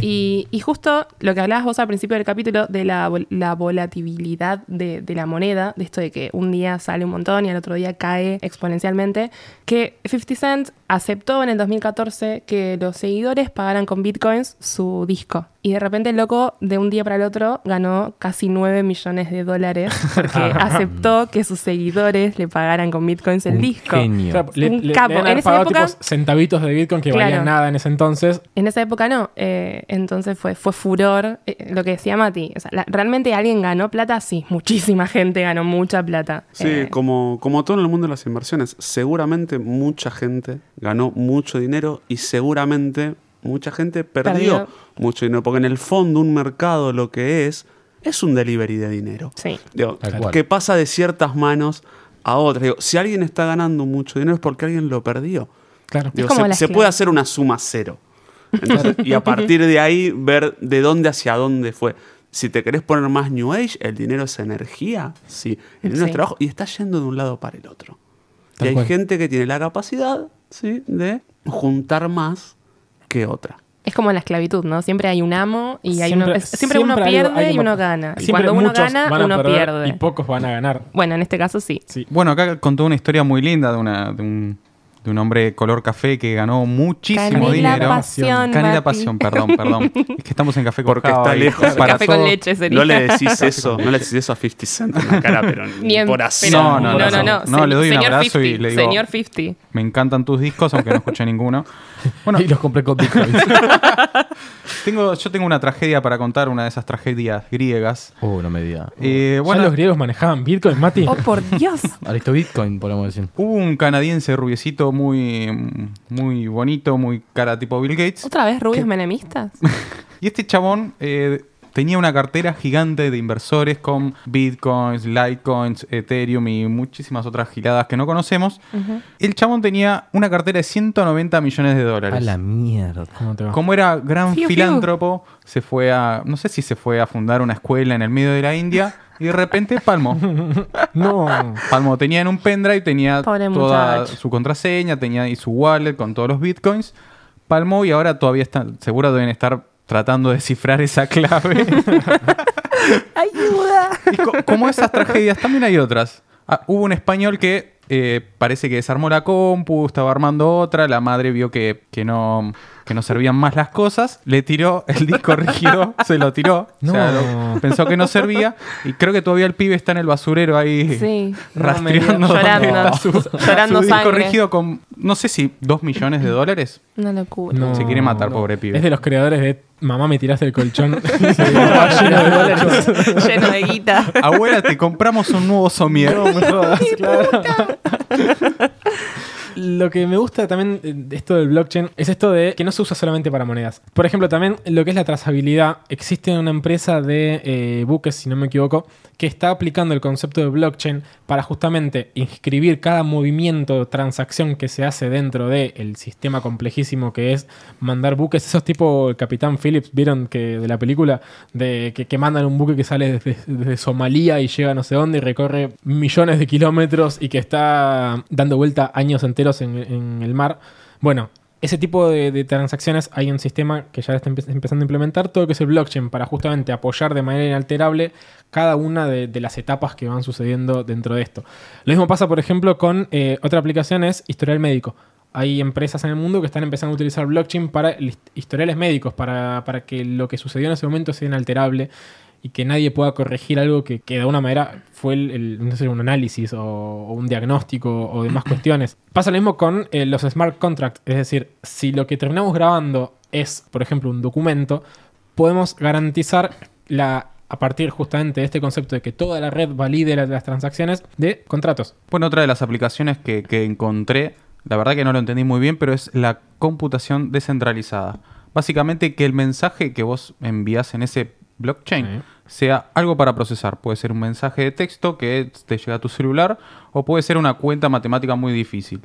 Y, y justo lo que hablabas vos al principio del capítulo de la, vol- la volatilidad de, de la moneda, de esto de que un día sale un montón y al otro día cae exponencialmente, que 50 Cent aceptó en el 2014 que los seguidores pagaran con bitcoins su disco. Y de repente el loco, de un día para el otro, ganó casi 9 millones de dólares porque [laughs] aceptó que sus seguidores le pagaran con bitcoins el Un disco. genio. Claro, le, Un le- le capo. En esa pagado época- tipos centavitos de Bitcoin que Claro. valían nada en ese entonces. En esa época no, eh, entonces fue, fue furor. Eh, lo que decía Mati, o sea, la- ¿realmente alguien ganó plata? Sí, muchísima [laughs] gente ganó mucha plata. Sí, Eh, como, como todo en el mundo de las inversiones, seguramente mucha gente ganó mucho dinero y seguramente mucha gente perdió, Perdió. mucho dinero, porque en el fondo un mercado lo que es es un delivery de dinero. Sí. Digo, que pasa de ciertas manos a otras. Digo, si alguien está ganando mucho dinero es porque alguien lo perdió. Claro. Digo, se, puede hacer una suma cero. Entonces, y a [laughs] partir de ahí ver de dónde hacia dónde fue. Si te querés poner más New Age, el dinero es energía, sí. El dinero Sí. es trabajo y está yendo de un lado para el otro. Tal y hay cual. gente que tiene la capacidad, sí, de juntar más que otra. Es como la esclavitud, ¿no? Siempre hay un amo y hay uno, es- siempre, uno pierde y uno gana. Y siempre cuando uno gana, van a uno pierde. Y pocos van a ganar. Bueno, en este caso sí. Sí. Bueno, acá contó una historia muy linda de, una, de, un, de un hombre color café que ganó muchísimo Canela dinero. pasión, Canela Mati. pasión, perdón, perdón. Es que estamos en café con Porque está lejos. para Café con leche sería. No le decís eso, no le decís eso a 50 Cent en la cara, pero Ni en- por así. pero- No, no, no, no, no, no. no. No, le doy un Señor abrazo y 50, le digo- Señor 50. Me encantan tus discos, aunque no escuché ninguno. [laughs] Bueno, y los compré con bitcoins. [laughs] tengo, yo tengo una tragedia para contar, una de esas tragedias griegas. uh, no me diga. Eh, ¿Ya bueno, los griegos manejaban Bitcoin, Mati? Oh, por Dios. [laughs] Aristo Bitcoin, podemos decir. hubo un canadiense rubiecito muy, muy bonito, muy cara tipo Bill Gates. ¿Otra vez rubios menemistas? [laughs] Y este chabón eh, tenía una cartera gigante de inversores con bitcoins, litecoins, ethereum y muchísimas otras giladas que no conocemos. El chabón tenía una cartera de 190 millones de dólares. A la mierda. ¿Cómo te va? Como era gran Fiu, fiu. filántropo, se fue a, no sé si se fue a fundar una escuela en el medio de la India y de repente palmó. [laughs] No. Palmo tenía en un pendrive, tenía Pobre toda muchacho. su contraseña, tenía ahí su wallet con todos los bitcoins. Palmó y ahora todavía están, seguro deben estar tratando de descifrar esa clave. [laughs] ¡Ayuda! y co- como esas tragedias, también hay otras. Ah, hubo un español que eh, parece que desarmó la compu, estaba armando otra, la madre vio que, que no, que no servían más las cosas, le tiró el disco rígido, se lo tiró, o sea, No. lo- pensó que no servía y creo que todavía el pibe está en el basurero ahí Sí. rastreando No Llorando. su, Llorando su disco sangre. rígido con, no sé si, dos millones de dólares. Una locura. No, Se quiere matar, no. pobre pibe. Es de los creadores de Mamá me tiraste el colchón. [laughs] [laughs] lleno de dólares. Lleno de guita. Abuela, te compramos un nuevo somier. No me jodas, claro. Lo que me gusta también de esto del blockchain es esto de que no se usa solamente para monedas. Por ejemplo, también lo que es la trazabilidad. Existe una empresa de eh, buques, si no me equivoco, que está aplicando el concepto de blockchain para justamente inscribir cada movimiento transacción que se hace dentro del sistema complejísimo que es mandar buques. Esos tipo el Capitán Phillips, ¿vieron que de la película? De que, mandan un buque que sale desde, Somalia y llega no sé dónde y recorre millones de kilómetros y que está dando vuelta años enteros en, el mar. Bueno, ese tipo de, transacciones hay un sistema que ya está empe- empezando a implementar, todo lo que es el blockchain, para justamente apoyar de manera inalterable cada una de, las etapas que van sucediendo dentro de esto. Lo mismo pasa, por ejemplo, con eh, otra aplicación, es historial médico. Hay empresas en el mundo que están empezando a utilizar blockchain para historiales médicos, para, para que lo que sucedió en ese momento sea inalterable y que nadie pueda corregir algo que, que de alguna manera fue el, el- no sé, un análisis o, o un diagnóstico o demás [clears throat] cuestiones. Pasa lo mismo con eh, los smart contracts, es decir, si lo que terminamos grabando es, por ejemplo, un documento, podemos garantizar la a partir justamente de este concepto de que toda la red valide las, las transacciones de contratos. Bueno, otra de las aplicaciones que, que encontré, la verdad que no lo entendí muy bien, pero es la computación descentralizada. Básicamente que el mensaje que vos envías en ese blockchain Sí. Sea algo para procesar. Puede ser un mensaje de texto que te llega a tu celular o puede ser una cuenta matemática muy difícil.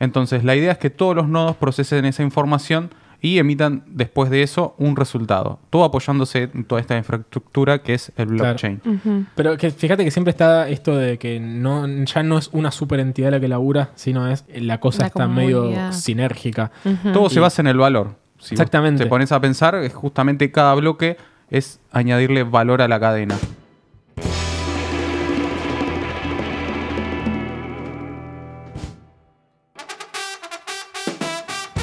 Entonces la idea es que todos los nodos procesen esa información y emitan después de eso un resultado. Todo apoyándose en toda esta infraestructura que es el Claro. blockchain. Pero que fíjate que siempre está esto de que no, ya no es una super entidad la que labura, sino es la cosa La está medio sinérgica. Todo se basa en el valor. Si Exactamente. te pones a pensar, es justamente cada bloque es añadirle valor a la cadena.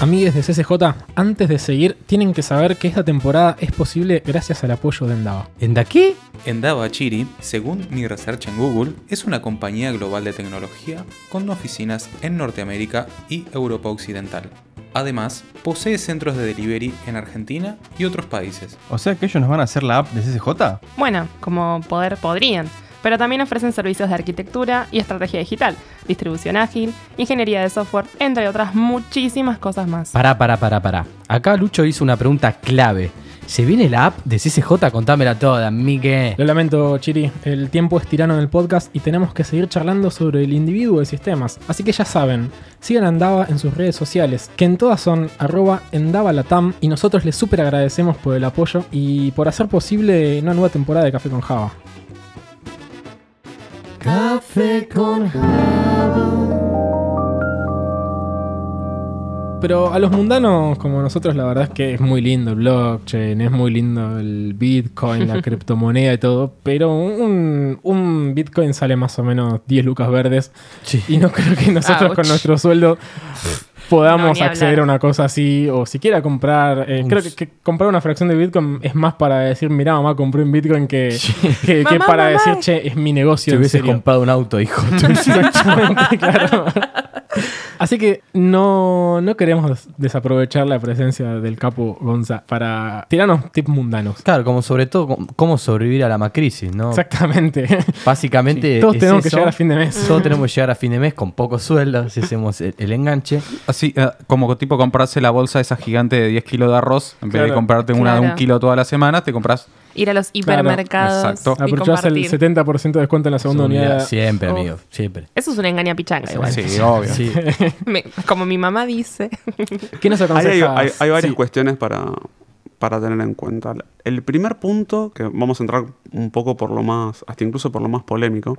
Amigues de CCJ, antes de seguir, tienen que saber que esta temporada es posible gracias al apoyo de Endava. ¿En de aquí? Endava Chiri, según mi research en Google, es una compañía global de tecnología con oficinas en Norteamérica y Europa Occidental. Además, posee centros de delivery en Argentina y otros países. O sea que ellos nos van a hacer la app de CCJ. Bueno, como poder podrían. Pero también ofrecen servicios de arquitectura y estrategia digital, distribución ágil, ingeniería de software, entre otras muchísimas cosas más. Pará, pará, pará, pará. Acá Lucho hizo una pregunta clave. ¿Se viene la app de CCJ? Contámela toda, Mique. Lo lamento, Chiri, el tiempo es tirano en el podcast y tenemos que seguir charlando sobre el individuo de sistemas. Así que ya saben, sigan a en sus redes sociales, que en todas son arroba endavalatam y nosotros les súper agradecemos por el apoyo y por hacer posible una nueva temporada de Café con Java. Café con Pero a los mundanos como nosotros la verdad es que es muy lindo el blockchain, es muy lindo el Bitcoin, la [laughs] criptomoneda y todo, pero un, un Bitcoin sale más o menos 10 lucas verdes y no creo que nosotros Ouch. con nuestro sueldo podamos No, acceder a una cosa así o siquiera comprar, eh, creo que, comprar una fracción de Bitcoin es más para decir, mira mamá, compré un Bitcoin que, que, que Mamá, para mamá. decir, che, es mi negocio. En hubieses serio". comprado un auto, hijo. [laughs] [laughs] Claro. Así que no, no queremos desaprovechar la presencia del capo Gonza para tirarnos tips mundanos. Claro, como sobre todo cómo- sobrevivir a la macrisis, ¿no? Exactamente. [laughs] Básicamente. Sí, todos es tenemos que llegar a fin de mes. Todos tenemos que llegar a fin de mes con poco sueldo, si hacemos el, el enganche. Así, eh, como tipo comprarse la bolsa esa gigante de 10 kilos de arroz, en vez de Claro. comprarte una de un kilo toda la semana, te compras Ir a los hipermercados exacto. y Aprovechás el compartir. 70% de descuento en la segunda unidad. Siempre, Uf. amigo, siempre. Eso es una engaña pichanga igual. Sí, obvio. Sí. [laughs] Me- como mi mamá dice. [laughs] ¿Qué nos hay, hay- hay varias Sí. cuestiones para, para tener en cuenta. El primer punto, que vamos a entrar un poco por lo más, hasta incluso por lo más polémico,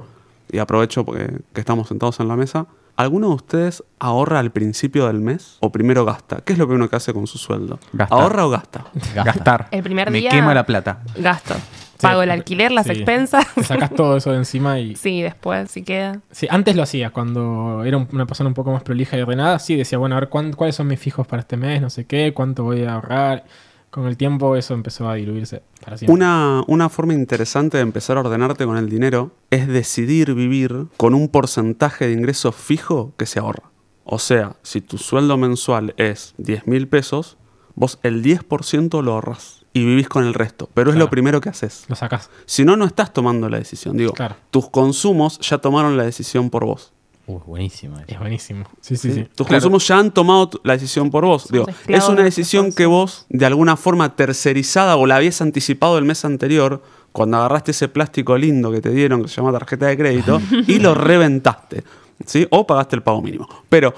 y aprovecho porque que estamos sentados en la mesa. ¿Alguno de ustedes ahorra al principio del mes o primero gasta? ¿Qué es lo primero que hace con su sueldo? Gastar. ¿Ahorra o gasta? Gasta. Gastar. El primer Me día- quema la plata. Gasto. Pago el alquiler, las Sí. expensas. Te sacas todo eso de encima y... Sí, después, si queda. Sí, antes lo hacía, cuando era un- una persona un poco más prolija y ordenada, sí decía, bueno, a ver cuáles son mis fijos para este mes, no sé qué, cuánto voy a ahorrar. Con el tiempo eso empezó a diluirse para siempre. Una, una forma interesante de empezar a ordenarte con el dinero es decidir vivir con un porcentaje de ingreso fijo que se ahorra. O sea, si tu sueldo mensual es 10 mil pesos, vos el 10% lo ahorras y vivís con el resto. Pero es lo primero que haces. Lo sacas. Si no, no estás tomando la decisión. Digo, Claro. tus consumos ya tomaron la decisión por vos. Uh, buenísimo. Es buenísimo. Sí, sí, ¿sí? sí. Tus Claro. consumos ya han tomado la decisión por vos. Digo, es una de decisión que vos, de alguna forma tercerizada o la habías anticipado el mes anterior, cuando agarraste ese plástico lindo que te dieron, que se llama tarjeta de crédito, [laughs] y lo reventaste. ¿sí? O pagaste el pago mínimo. Pero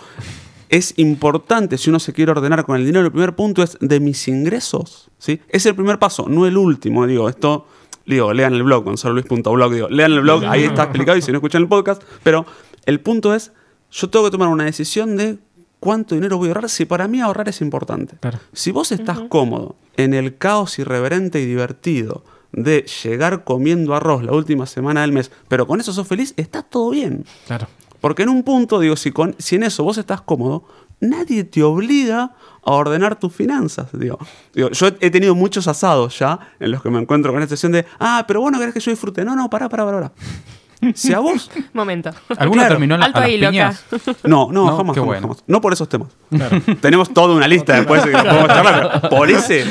es importante, si uno se quiere ordenar con el dinero, el primer punto es de mis ingresos. ¿sí? Es el primer paso, no el último. Digo, esto, digo, lean el blog, gonzaloluis.blog, digo, lean el blog, ahí está explicado, y si no escuchan el podcast, pero el punto es, yo tengo que tomar una decisión de cuánto dinero voy a ahorrar, si para mí ahorrar es importante. Claro. Si vos estás cómodo en el caos irreverente y divertido de llegar comiendo arroz la última semana del mes, pero con eso sos feliz, está todo bien. Claro. Porque en un punto, digo, si, con, si en eso vos estás cómodo, nadie te obliga a ordenar tus finanzas. Digo, Digo, yo he tenido muchos asados ya en los que me encuentro con esta sesión de, ah, pero bueno, querés que yo disfrute. No, no, pará, pará, pará. pará. Si a vos. [laughs] Momento. ¿Alguno Claro. terminó en la, Alto a las ahí, loca. piñas? [laughs] No, no, No, jamás, qué jamás, bueno. jamás. No por esos temas. [laughs] Tenemos toda una lista después que podemos charlar, pero por ese,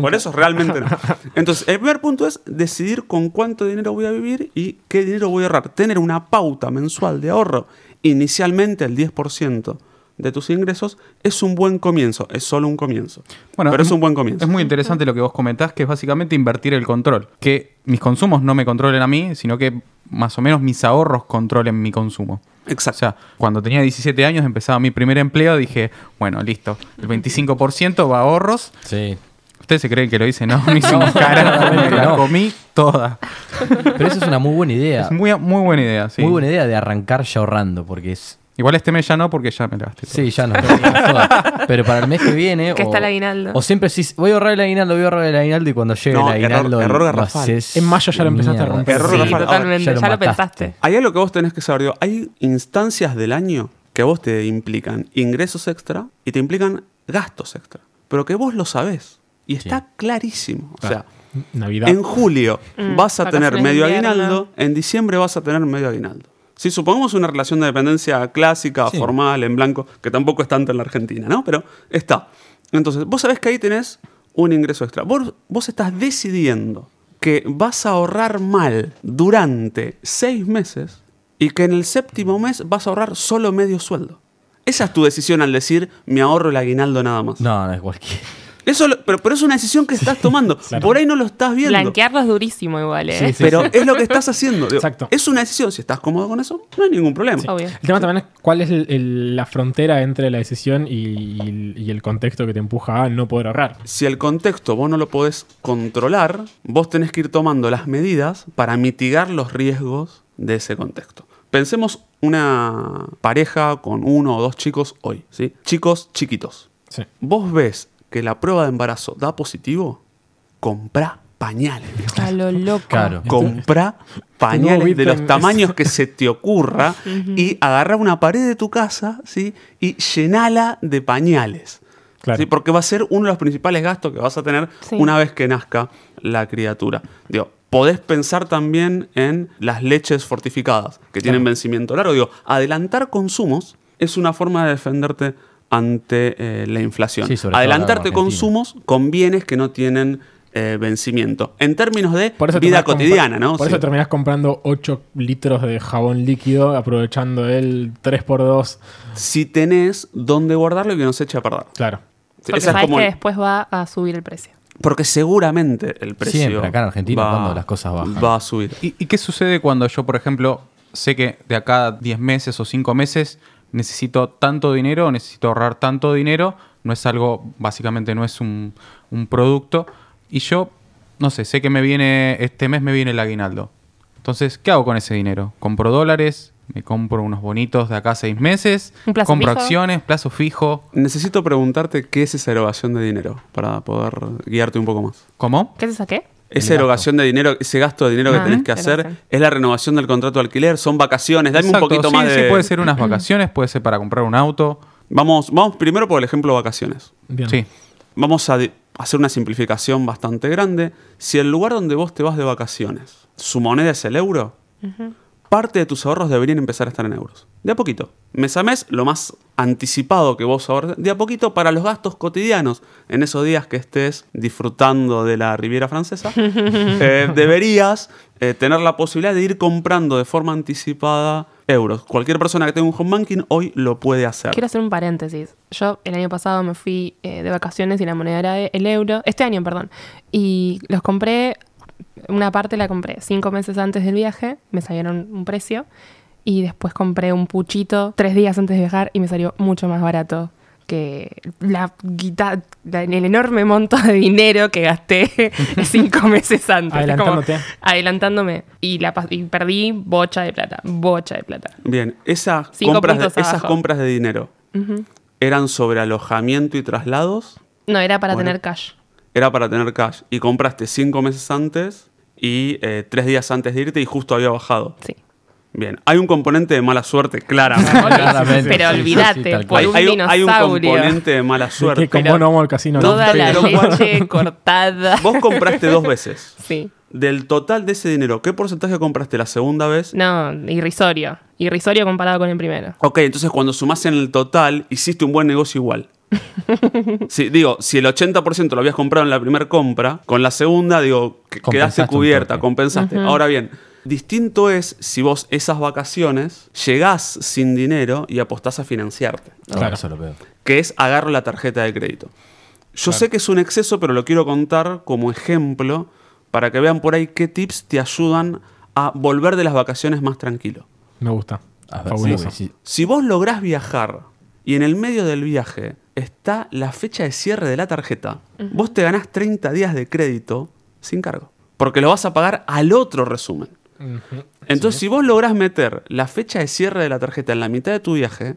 por eso realmente no. Entonces, el primer punto es decidir con cuánto dinero voy a vivir y qué dinero voy a ahorrar. Tener una pauta mensual de ahorro, inicialmente el 10% de tus ingresos, es un buen comienzo. Es solo un comienzo. Bueno, pero es un buen comienzo. Es muy interesante lo que vos comentás, que es básicamente invertir el control. Que mis consumos no me controlen a mí, sino que más o menos mis ahorros controlen mi consumo. O Exacto. sea, cuando tenía 17 años, empezaba mi primer empleo, dije, bueno, listo, el 25% va a ahorros. Sí. Ustedes se creen que lo hice, no, [laughs] no hice un carajo, me la No. comí toda. Pero eso es una muy buena idea. Es muy, muy buena idea, sí. Muy buena idea de arrancar ya ahorrando, porque es. Igual este mes ya no, porque ya me la gasté. Sí, ya no. Pero para el mes que viene. Que o, está el aguinaldo. O siempre decís, voy a ahorrar el aguinaldo, voy a ahorrar el aguinaldo, y cuando llegue No, el error- aguinaldo. error lo garrafal. haces En mayo ya lo empezaste a romper. Error Sí, garrafal. Ahora, totalmente. ya Ya lo lo, mataste. pensaste. Hay algo que vos tenés que saber. digo, hay instancias del año que a vos te implican ingresos extra y te implican gastos extra. Pero que vos lo sabés. Y está clarísimo. O sea, Navidad. en julio Mm, vas a tener medio invierno. aguinaldo, en diciembre vas a tener medio aguinaldo. Si supongamos una relación de dependencia clásica, Sí. formal, en blanco, que tampoco es tanto en la Argentina, ¿no? Pero está. Entonces, vos sabés que ahí tenés un ingreso extra. Vos, vos estás decidiendo que vas a ahorrar mal durante seis meses y que en el séptimo mes vas a ahorrar solo medio sueldo. Esa es tu decisión al decir, me ahorro el aguinaldo nada más. No, no es cualquier. Eso, lo- pero, pero es una decisión que estás tomando. Por ahí no lo estás viendo. Blanquearlo es durísimo igual, ¿eh? Sí, sí. pero es lo que estás haciendo. Digo, Exacto. Es una decisión. Si estás cómodo con eso, no hay ningún problema. Obvio. El tema también es cuál es el- el- la frontera entre la decisión y, y- y el contexto que te empuja a no poder ahorrar. Si el contexto vos no lo podés controlar, vos tenés que ir tomando las medidas para mitigar los riesgos de ese contexto. Pensemos una pareja con uno o dos chicos hoy, ¿sí? Chicos chiquitos. Sí. Vos ves que la prueba de embarazo da positivo, comprá pañales. A lo loco. Claro. Comprá pañales de los tamaños que se te ocurra [laughs] y agarra una pared de tu casa ¿sí? y llenala de pañales. Claro. ¿sí? Porque va a ser uno de los principales gastos que vas a tener Sí. una vez que nazca la criatura. Digo, podés pensar también en las leches fortificadas que tienen vencimiento largo. Digo, adelantar consumos es una forma de defenderte ante eh, la inflación. Sí, Adelantarte consumos con bienes que no tienen eh, vencimiento. En términos de vida cotidiana, ¿no? Por Sí. eso terminás comprando 8 litros de jabón líquido, aprovechando el 3x2. Si tenés dónde guardarlo y que no se eche a perder. Claro. Porque Esa es sabes como que el- después va a subir el precio. Porque seguramente el precio. Siempre, acá en Argentina, va- cuando las cosas bajan. Va a subir. ¿Y, y qué sucede cuando yo, por ejemplo, sé que de acá a 10 meses o 5 meses necesito tanto dinero o necesito ahorrar tanto dinero? No es algo, básicamente no es un, un producto. Y yo, no sé, sé que me viene, este mes me viene el aguinaldo. Entonces, ¿qué hago con ese dinero? ¿Compro dólares? ¿Me compro unos bonitos de acá a 6 meses? ¿Un plazo ¿Compro fijo? acciones? ¿Plazo fijo? Necesito preguntarte qué es esa erogación de dinero para poder guiarte un poco más. ¿Cómo? ¿Qué se saqué? Esa erogación de dinero, ese gasto de dinero que Ah, tenés que hacer, es la renovación del contrato de alquiler, son vacaciones. Dame Exacto, un poquito sí, más sí, de. puede ser unas vacaciones, puede ser para comprar un auto. Vamos, vamos primero por el ejemplo vacaciones. Bien. Sí. Vamos a hacer una simplificación bastante grande. Si el lugar donde vos te vas de vacaciones, su moneda es el euro, parte de tus ahorros deberían empezar a estar en euros. De a poquito. Mes a mes, lo más anticipado que vos ahorres, de a poquito para los gastos cotidianos. En esos días que estés disfrutando de la Riviera Francesa, [laughs] eh, deberías eh, tener la posibilidad de ir comprando de forma anticipada euros. Cualquier persona que tenga un home banking hoy lo puede hacer. Quiero hacer un paréntesis. Yo el año pasado me fui eh, de vacaciones y la moneda era el euro. Este año, perdón. Y los compré, una parte la compré cinco meses antes del viaje, me salieron un precio. Y después compré un puchito tres días antes de viajar y me salió mucho más barato que la, guita- la- el enorme monto de dinero que gasté [laughs] cinco meses antes. Como Adelantándote. adelantándome. Y, la, y perdí bocha de plata, bocha de plata. Bien, esas Cinco compras, de, esas compras de dinero eran sobre alojamiento y traslados, No, era para Bueno. tener cash. Era para tener cash. Y compraste cinco meses antes y eh, tres días antes de irte y justo había bajado. Sí. Bien, hay un componente de mala suerte, claramente. [laughs] Pero Sí, sí, olvídate, sí, por hay, un hay un, hay un dinosaurio. componente de mala [laughs] suerte. que vos no vamos al casino. ¿no? Toda la pero igual- leche [laughs] cortada. Vos compraste dos veces. Sí. Del total de ese dinero, ¿qué porcentaje compraste la segunda vez? No, irrisorio. Irrisorio comparado con el primero. Ok, entonces cuando sumás en el total, hiciste un buen negocio igual. Sí, digo, si el 80% lo habías comprado en la primera compra, con la segunda, digo, quedaste cubierta, compensaste. Ahora bien, distinto es si vos esas vacaciones llegás sin dinero y apostás a financiarte, Claro, eso lo veo. que es agarro la tarjeta de crédito. Yo sé que es un exceso, pero lo quiero contar como ejemplo para que vean por ahí qué tips te ayudan a volver de las vacaciones más tranquilo. Me gusta. A ver, Fabuloso. sí, sí. Si vos lográs viajar y en el medio del viaje está la fecha de cierre de la tarjeta, vos te ganás 30 días de crédito sin cargo. Porque lo vas a pagar al otro resumen. Entonces, si vos lográs meter la fecha de cierre de la tarjeta en la mitad de tu viaje,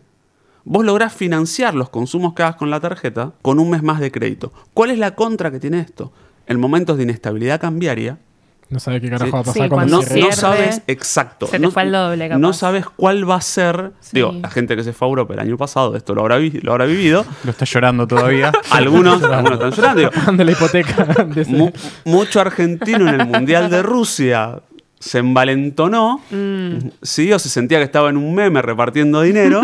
vos lográs financiar los consumos que hagas con la tarjeta con un mes más de crédito. ¿Cuál es la contra que tiene esto? En momentos de inestabilidad cambiaria, No sabe qué carajo Sí. va a pasar Sí, cuando no, cuando cierre. no sabes exacto. se te no, fue el doble, capaz. No sabes cuál va a ser. Sí. Digo, la gente que se fue a Europa el año pasado, esto lo habrá, vi- lo habrá vivido. [laughs] Lo está llorando todavía. [laughs] algunos, algunos están llorando. Digo, [laughs] la hipoteca. de ese- mu- mucho argentino en el Mundial de Rusia se envalentonó, sí, o se sentía que estaba en un meme repartiendo dinero,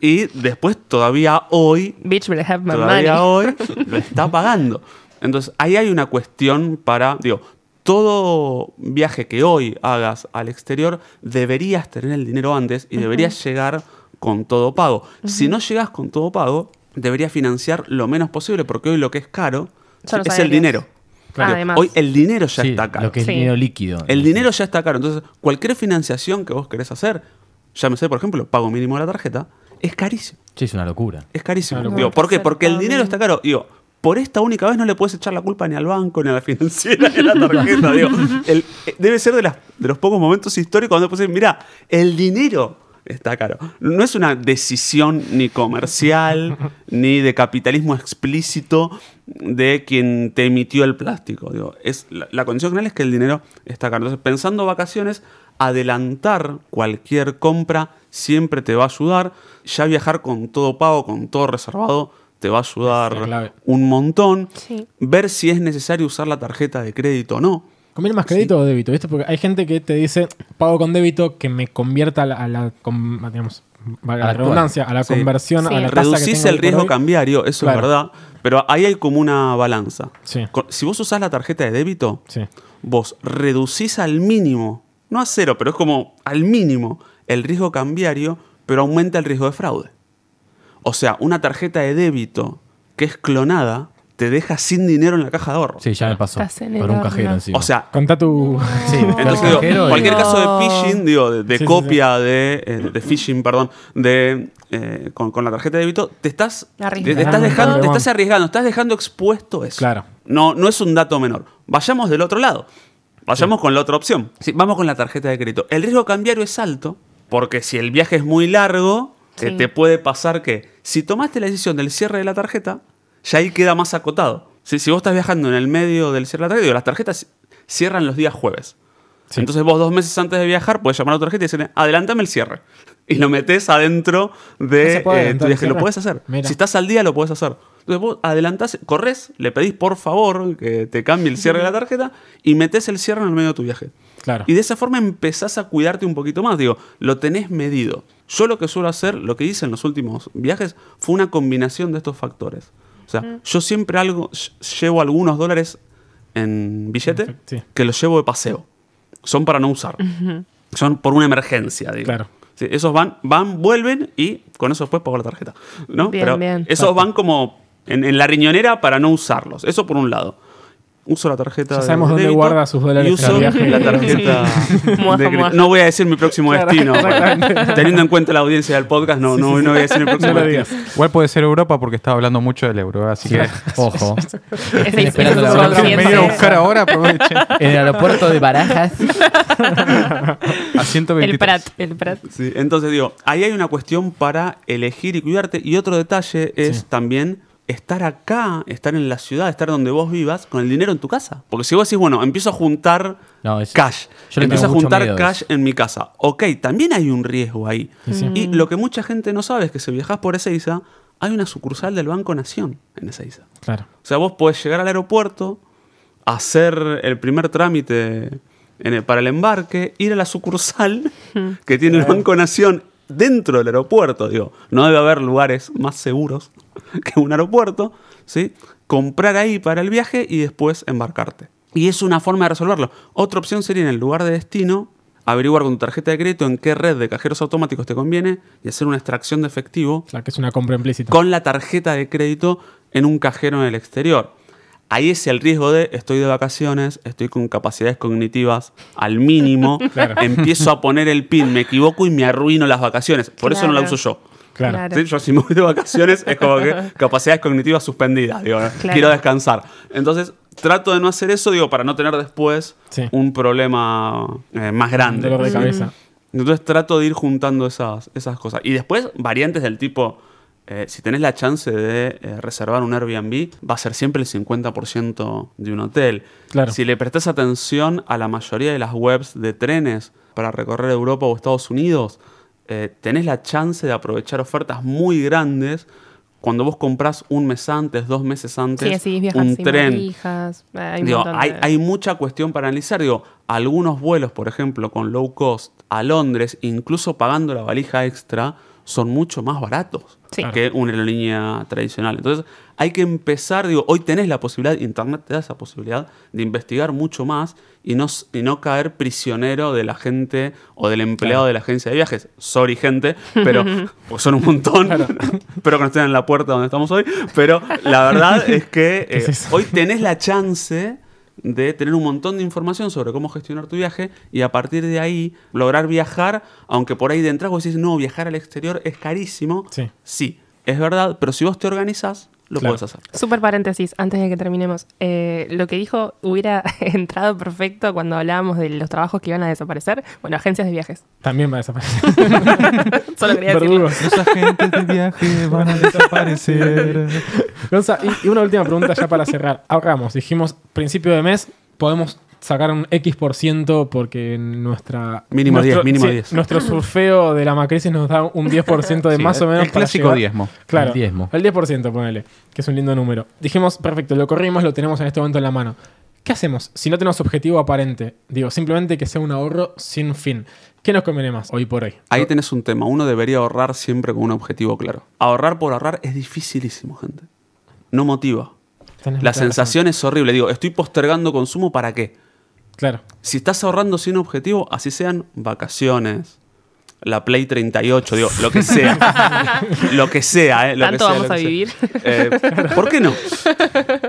y después todavía hoy Bitch will have my todavía money. hoy lo está pagando. Entonces, ahí hay una cuestión para, digo, todo viaje que hoy hagas al exterior, deberías tener el dinero antes y deberías llegar con todo pago. Si no llegas con todo pago, deberías financiar lo menos posible, porque hoy lo que es caro es el dinero. Además. Hoy el dinero ya Sí, está caro. Lo que es Sí. dinero líquido. El dinero ya está caro. Entonces, cualquier financiación que vos querés hacer, llámese, por ejemplo, pago mínimo de la tarjeta, es carísimo. Sí, es una locura. Es carísimo. Digo, ¿Por qué? Porque el dinero está caro. Digo, por esta única vez no le puedes echar la culpa ni al banco, ni a la financiera, ni a la tarjeta. Digo, [laughs] el- eh, debe ser de, las- de los pocos momentos históricos donde puedes decir, mira, el dinero está caro. No es una decisión ni comercial, [laughs] ni de capitalismo explícito de quien te emitió el plástico. Digo, es, la, la condición general es que el dinero está caro. Entonces, pensando vacaciones, adelantar cualquier compra siempre te va a ayudar. Ya viajar con todo pago, con todo reservado, te va a ayudar un montón. Sí. Ver si es necesario usar la tarjeta de crédito o no. ¿Conviene más crédito o débito? ¿Viste? Porque hay gente que te dice, pago con débito que me convierta a la, a la con- digamos, A la redundancia, a la Sí. conversión, Sí. a la tasa que Reducís el riesgo hoy. cambiario, eso Claro. es verdad, pero ahí hay como una balanza. Sí, Si vos usás la tarjeta de débito, sí. vos reducís al mínimo, no a cero, pero es como al mínimo el riesgo cambiario, pero aumenta el riesgo de fraude. O sea, una tarjeta de débito que es clonada te deja sin dinero en la caja de ahorro. Sí, ya me pasó. Estás en Por el un cajero encima. O sea, Contá tu... [laughs] sí, entonces digo, cajero cualquier caso de phishing, digo, de, de Sí, sí, copia de, eh, de phishing, perdón, de eh, con, con la tarjeta de débito, te estás, te, Arriesgando. te estás dejando, te estás arriesgando, estás dejando expuesto eso. Claro. No, no es un dato menor. Vayamos del otro lado. Vayamos con la otra opción. Sí, vamos con la tarjeta de crédito. El riesgo cambiario es alto, porque si el viaje es muy largo, eh, te puede pasar que si tomaste la decisión del cierre de la tarjeta, ya ahí queda más acotado. Si, si vos estás viajando en el medio del cierre de la tarjeta, digo, las tarjetas cierran los días jueves. Sí. Entonces vos dos meses antes de viajar puedes llamar a tu tarjeta y decirle, adelántame el cierre. Y lo metes adentro ¿No de eh, tu viaje. Lo puedes hacer. Mira. Si estás al día, lo puedes hacer. Entonces vos adelantás, corres, le pedís por favor que te cambie el cierre de la tarjeta y metes el cierre en el medio de tu viaje. Claro. Y de esa forma empezás a cuidarte un poquito más. Digo, lo tenés medido. Yo lo que suelo hacer, lo que hice en los últimos viajes, fue una combinación de estos factores. O sea, yo siempre algo, ll- llevo algunos dólares en billete Sí. que los llevo de paseo. Son para no usar. Son por una emergencia, digo. Claro. Sí, esos van, van, vuelven y con eso después pago la tarjeta. ¿no? Bien, Pero bien. esos van como en, en la riñonera para no usarlos. Eso por un lado. Uso la tarjeta Ya de sabemos dónde débito guarda sus dólares y uso viaje. la tarjeta [laughs] de. No voy a decir mi próximo Claro, destino. Teniendo en cuenta la audiencia del podcast, no, no, no voy a decir mi próximo No destino. Igual puede ser Europa porque estaba hablando mucho del euro, así que Ojo. [laughs] Esperando la es hora. me a buscar ahora, aprovechen. [laughs] En el aeropuerto de Barajas. A 123. El Prat, el Prat. Sí, entonces digo, ahí hay una cuestión para elegir y cuidarte. Y otro detalle es Sí. también estar acá, estar en la ciudad, estar donde vos vivas, con el dinero en tu casa. Porque si vos decís, bueno, empiezo a juntar No, es- cash, yo empiezo a juntar cash en mi casa. Ok, también hay un riesgo ahí. sí. Y lo que mucha gente no sabe es que si viajás por Ezeiza, hay una sucursal del Banco Nación en Ezeiza. Claro. O sea, vos podés llegar al aeropuerto, hacer el primer trámite en el- para el embarque, ir a la sucursal [laughs] que tiene el Banco Nación dentro del aeropuerto. Digo, no debe haber lugares más seguros [laughs] que un aeropuerto, ¿sí? Comprar ahí para el viaje y después embarcarte. Y es una forma de resolverlo. Otra opción sería en el lugar de destino averiguar con tu tarjeta de crédito en qué red de cajeros automáticos te conviene y hacer una extracción de efectivo Claro, que es una compra implícita. con la tarjeta de crédito en un cajero en el exterior. Ahí es el riesgo de estoy de vacaciones, estoy con capacidades cognitivas al mínimo, [laughs] empiezo a poner el pin, me equivoco y me arruino las vacaciones. Por eso no la uso yo. Claro. Claro. ¿Sí? Yo si me voy de vacaciones es como que [laughs] capacidades cognitivas suspendidas, digo, quiero descansar. Entonces trato de no hacer eso, digo, para no tener después Sí. un problema eh, más grande. dolor de cabeza. Entonces trato de ir juntando esas, esas cosas. Y después variantes del tipo, eh, si tenés la chance de eh, reservar un Airbnb, va a ser siempre el 50% de un hotel. Claro. Si le prestás atención a la mayoría de las webs de trenes para recorrer Europa o Estados Unidos, eh, tenés la chance de aprovechar ofertas muy grandes cuando vos comprás un mes antes, dos meses antes, Sí, viajar un tren. Hay, un Digo, montón hay, de- hay mucha cuestión para analizar. Digo, algunos vuelos, por ejemplo, con low cost a Londres, incluso pagando la valija extra, son mucho más baratos Sí. que una aerolínea tradicional. Entonces, hay que empezar, digo, hoy tenés la posibilidad, Internet te da esa posibilidad de investigar mucho más y no, y no caer prisionero de la gente o del empleado de la agencia de viajes. Sorry, gente, pero [laughs] pues son un montón. [laughs] Espero que no estén en la puerta donde estamos hoy. Pero la verdad es que [laughs] ¿Qué es eh, hoy tenés la chance de tener un montón de información sobre cómo gestionar tu viaje y a partir de ahí lograr viajar, aunque por ahí de entrada vos decís, no, viajar al exterior es carísimo. Sí. Sí, es verdad, pero si vos te organizás, lo Claro. puedes hacer. Súper paréntesis, antes de que terminemos. Eh, lo que dijo hubiera [laughs] entrado perfecto cuando hablábamos de los trabajos que iban a desaparecer. Bueno, agencias de viajes. También va a desaparecer. [laughs] Solo quería decirlo. Los agentes de viaje van a desaparecer. Gonza, y, y una última pregunta ya para cerrar. Ahorramos, dijimos, principio de mes podemos sacar un X por ciento porque nuestra... Mínimo nuestro- 10, mínimo sí, 10. Nuestro [laughs] surfeo de la macrisis nos da un 10% de Sí, más o menos el para clásico llegar- diezmo. Claro, El diezmo. El 10%, ponele, que es un lindo número. Dijimos, perfecto, lo corrimos, lo tenemos en este momento en la mano. ¿Qué hacemos si no tenemos objetivo aparente? Digo, simplemente que sea un ahorro sin fin. ¿Qué nos conviene más hoy por hoy? Ahí tenés un tema. Uno debería ahorrar siempre con un objetivo claro. Ahorrar por ahorrar es dificilísimo, gente. No motiva. Tenés La sensación es horrible. Digo, estoy postergando consumo para qué? Claro. Si estás ahorrando sin objetivo, así sean vacaciones, la Play 38, digo, lo que sea. [laughs] lo que sea, ¿eh? Lo que Tanto sea, vamos lo a que vivir. Eh, ¿Por qué no?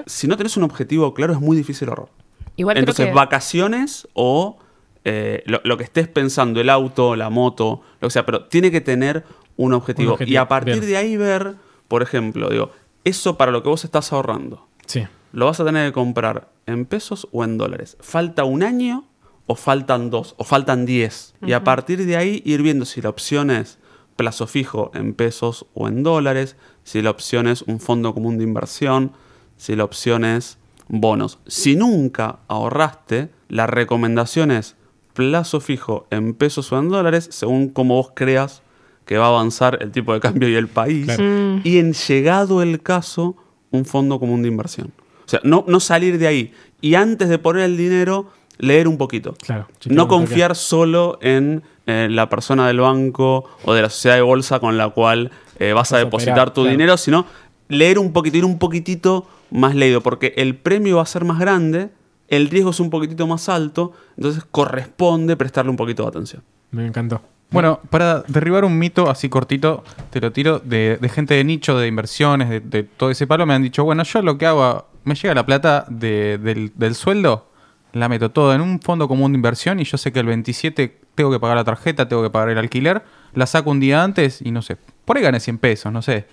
Si no tenés un objetivo claro, es muy difícil ahorrar. Igual Entonces, creo que... vacaciones o eh, lo, lo que estés pensando, el auto, la moto, lo que sea, pero tiene que tener un objetivo. Un objetivo, Y a partir bien. de ahí ver, por ejemplo, digo, eso para lo que vos estás ahorrando, Sí. Lo vas a tener que comprar en pesos o en dólares. ¿Falta un año o faltan dos o faltan diez? Y a partir de ahí ir viendo si la opción es plazo fijo en pesos o en dólares, si la opción es un fondo común de inversión, si la opción es bonos. Si nunca ahorraste, la recomendación es plazo fijo en pesos o en dólares, según cómo vos creas que va a avanzar el tipo de cambio y el país. Claro. Mm. Y en llegado el caso, un fondo común de inversión. O sea, no, no salir de ahí. Y antes de poner el dinero, leer un poquito. Claro. No confiar solo en eh, la persona del banco o de la sociedad de bolsa con la cual eh, vas a Vas a depositar operar, tu claro. dinero, sino leer un poquito, ir un poquitito más leído, porque el premio va a ser más grande, el riesgo es un poquitito más alto, entonces corresponde prestarle un poquito de atención. Me encantó. Bueno, para derribar un mito así cortito, te lo tiro, de, de gente de nicho, de inversiones, de, de todo ese palo, me han dicho, bueno, yo lo que hago, me llega la plata de- del, del sueldo, la meto todo en un fondo común de inversión y yo sé que el 27 tengo que pagar la tarjeta, tengo que pagar el alquiler, la saco un día antes y no sé, por ahí gané 100 pesos, no sé.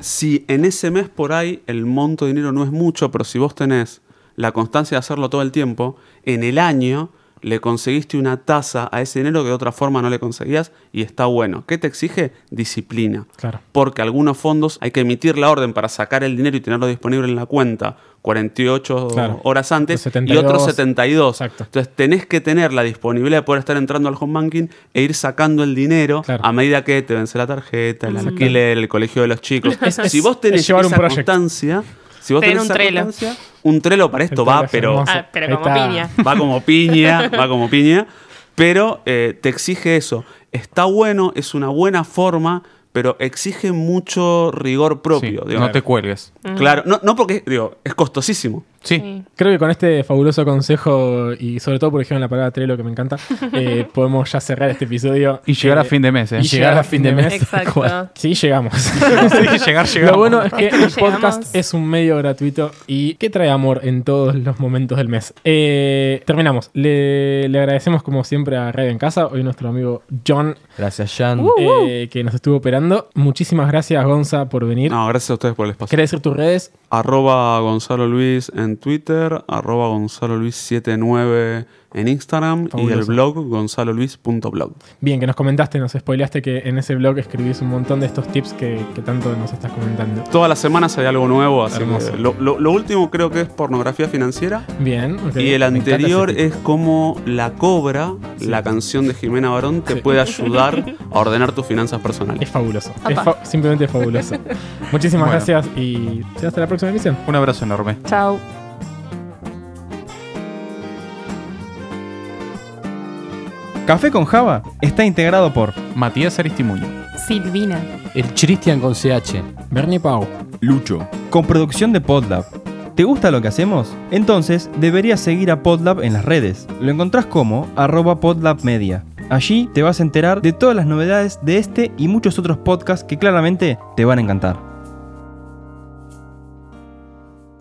Si en ese mes por ahí el monto de dinero no es mucho, pero si vos tenés la constancia de hacerlo todo el tiempo, en el año le conseguiste una tasa a ese dinero que de otra forma no le conseguías y está bueno. ¿Qué te exige? Disciplina. Claro. Porque algunos fondos hay que emitir la orden para sacar el dinero y tenerlo disponible en la cuenta 48 Claro. horas antes y 72. otros 72. Exacto. Entonces tenés que tener la disponibilidad de poder estar entrando al home banking e ir sacando el dinero Claro. a medida que te vence la tarjeta, el alquiler, el colegio de los chicos. Es- si vos tenés es esa constancia, si vos tenés un esa constancia, un trelo para esto va, pero. Ah, pero como está. piña. va como piña, [laughs] va como piña, pero eh, te exige eso. Está bueno, es una buena forma, pero exige mucho rigor propio. Sí, no te cuelgues. Claro, no, no porque, digo, es costosísimo. Sí. Sí. Creo que con este fabuloso consejo y sobre todo por ejemplo la palabra Trello que me encanta, [laughs] eh, podemos ya cerrar este episodio. Y llegar Eh, a fin de mes, ¿eh? Y llegar a fin de mes. Exacto. Sí, llegamos. [laughs] Sí, llegar, llegar. Lo bueno es que el llegamos. podcast es un medio gratuito y que trae amor en todos los momentos del mes. Eh, terminamos. Le, le agradecemos como siempre a Radio en Casa, hoy nuestro amigo John, Gracias, Jan. eh, que nos estuvo operando. Muchísimas gracias, Gonza, por venir. No, gracias a ustedes por el espacio. ¿Querés decir tus Arroba Gonzalo Luis en Twitter, arroba Gonzalo Luis 79 en Instagram y el blog gonzaloluis.blog. Bien, que nos comentaste, nos spoileaste que en ese blog escribís un montón de estos tips que, que tanto nos estás comentando. Todas las semanas hay algo nuevo, así que lo, lo- lo último creo que es pornografía financiera. Bien. Y el anterior es cómo La Cobra, la canción de Jimena Barón, te Sí. puede ayudar [laughs] a ordenar tus finanzas personales. Es fabuloso. Es fa- simplemente fabuloso. [laughs] Muchísimas Bueno. gracias y hasta la próxima emisión. Un abrazo enorme. Chao. Café con Java está integrado por Matías Aristimuño. Silvina. El Christian con CH. Bernie Pau. Lucho, con producción de Podlab. ¿Te gusta lo que hacemos? Entonces deberías seguir a Podlab en las redes. Lo encontrás como arroba podlabmedia. Allí te vas a enterar de todas las novedades de este y muchos otros podcasts que claramente te van a encantar.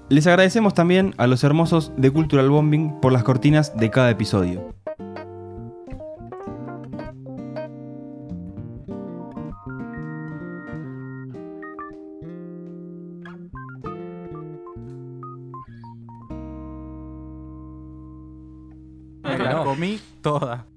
Les agradecemos también a los hermosos de Cultural Bombing por las cortinas de cada episodio. Comí toda.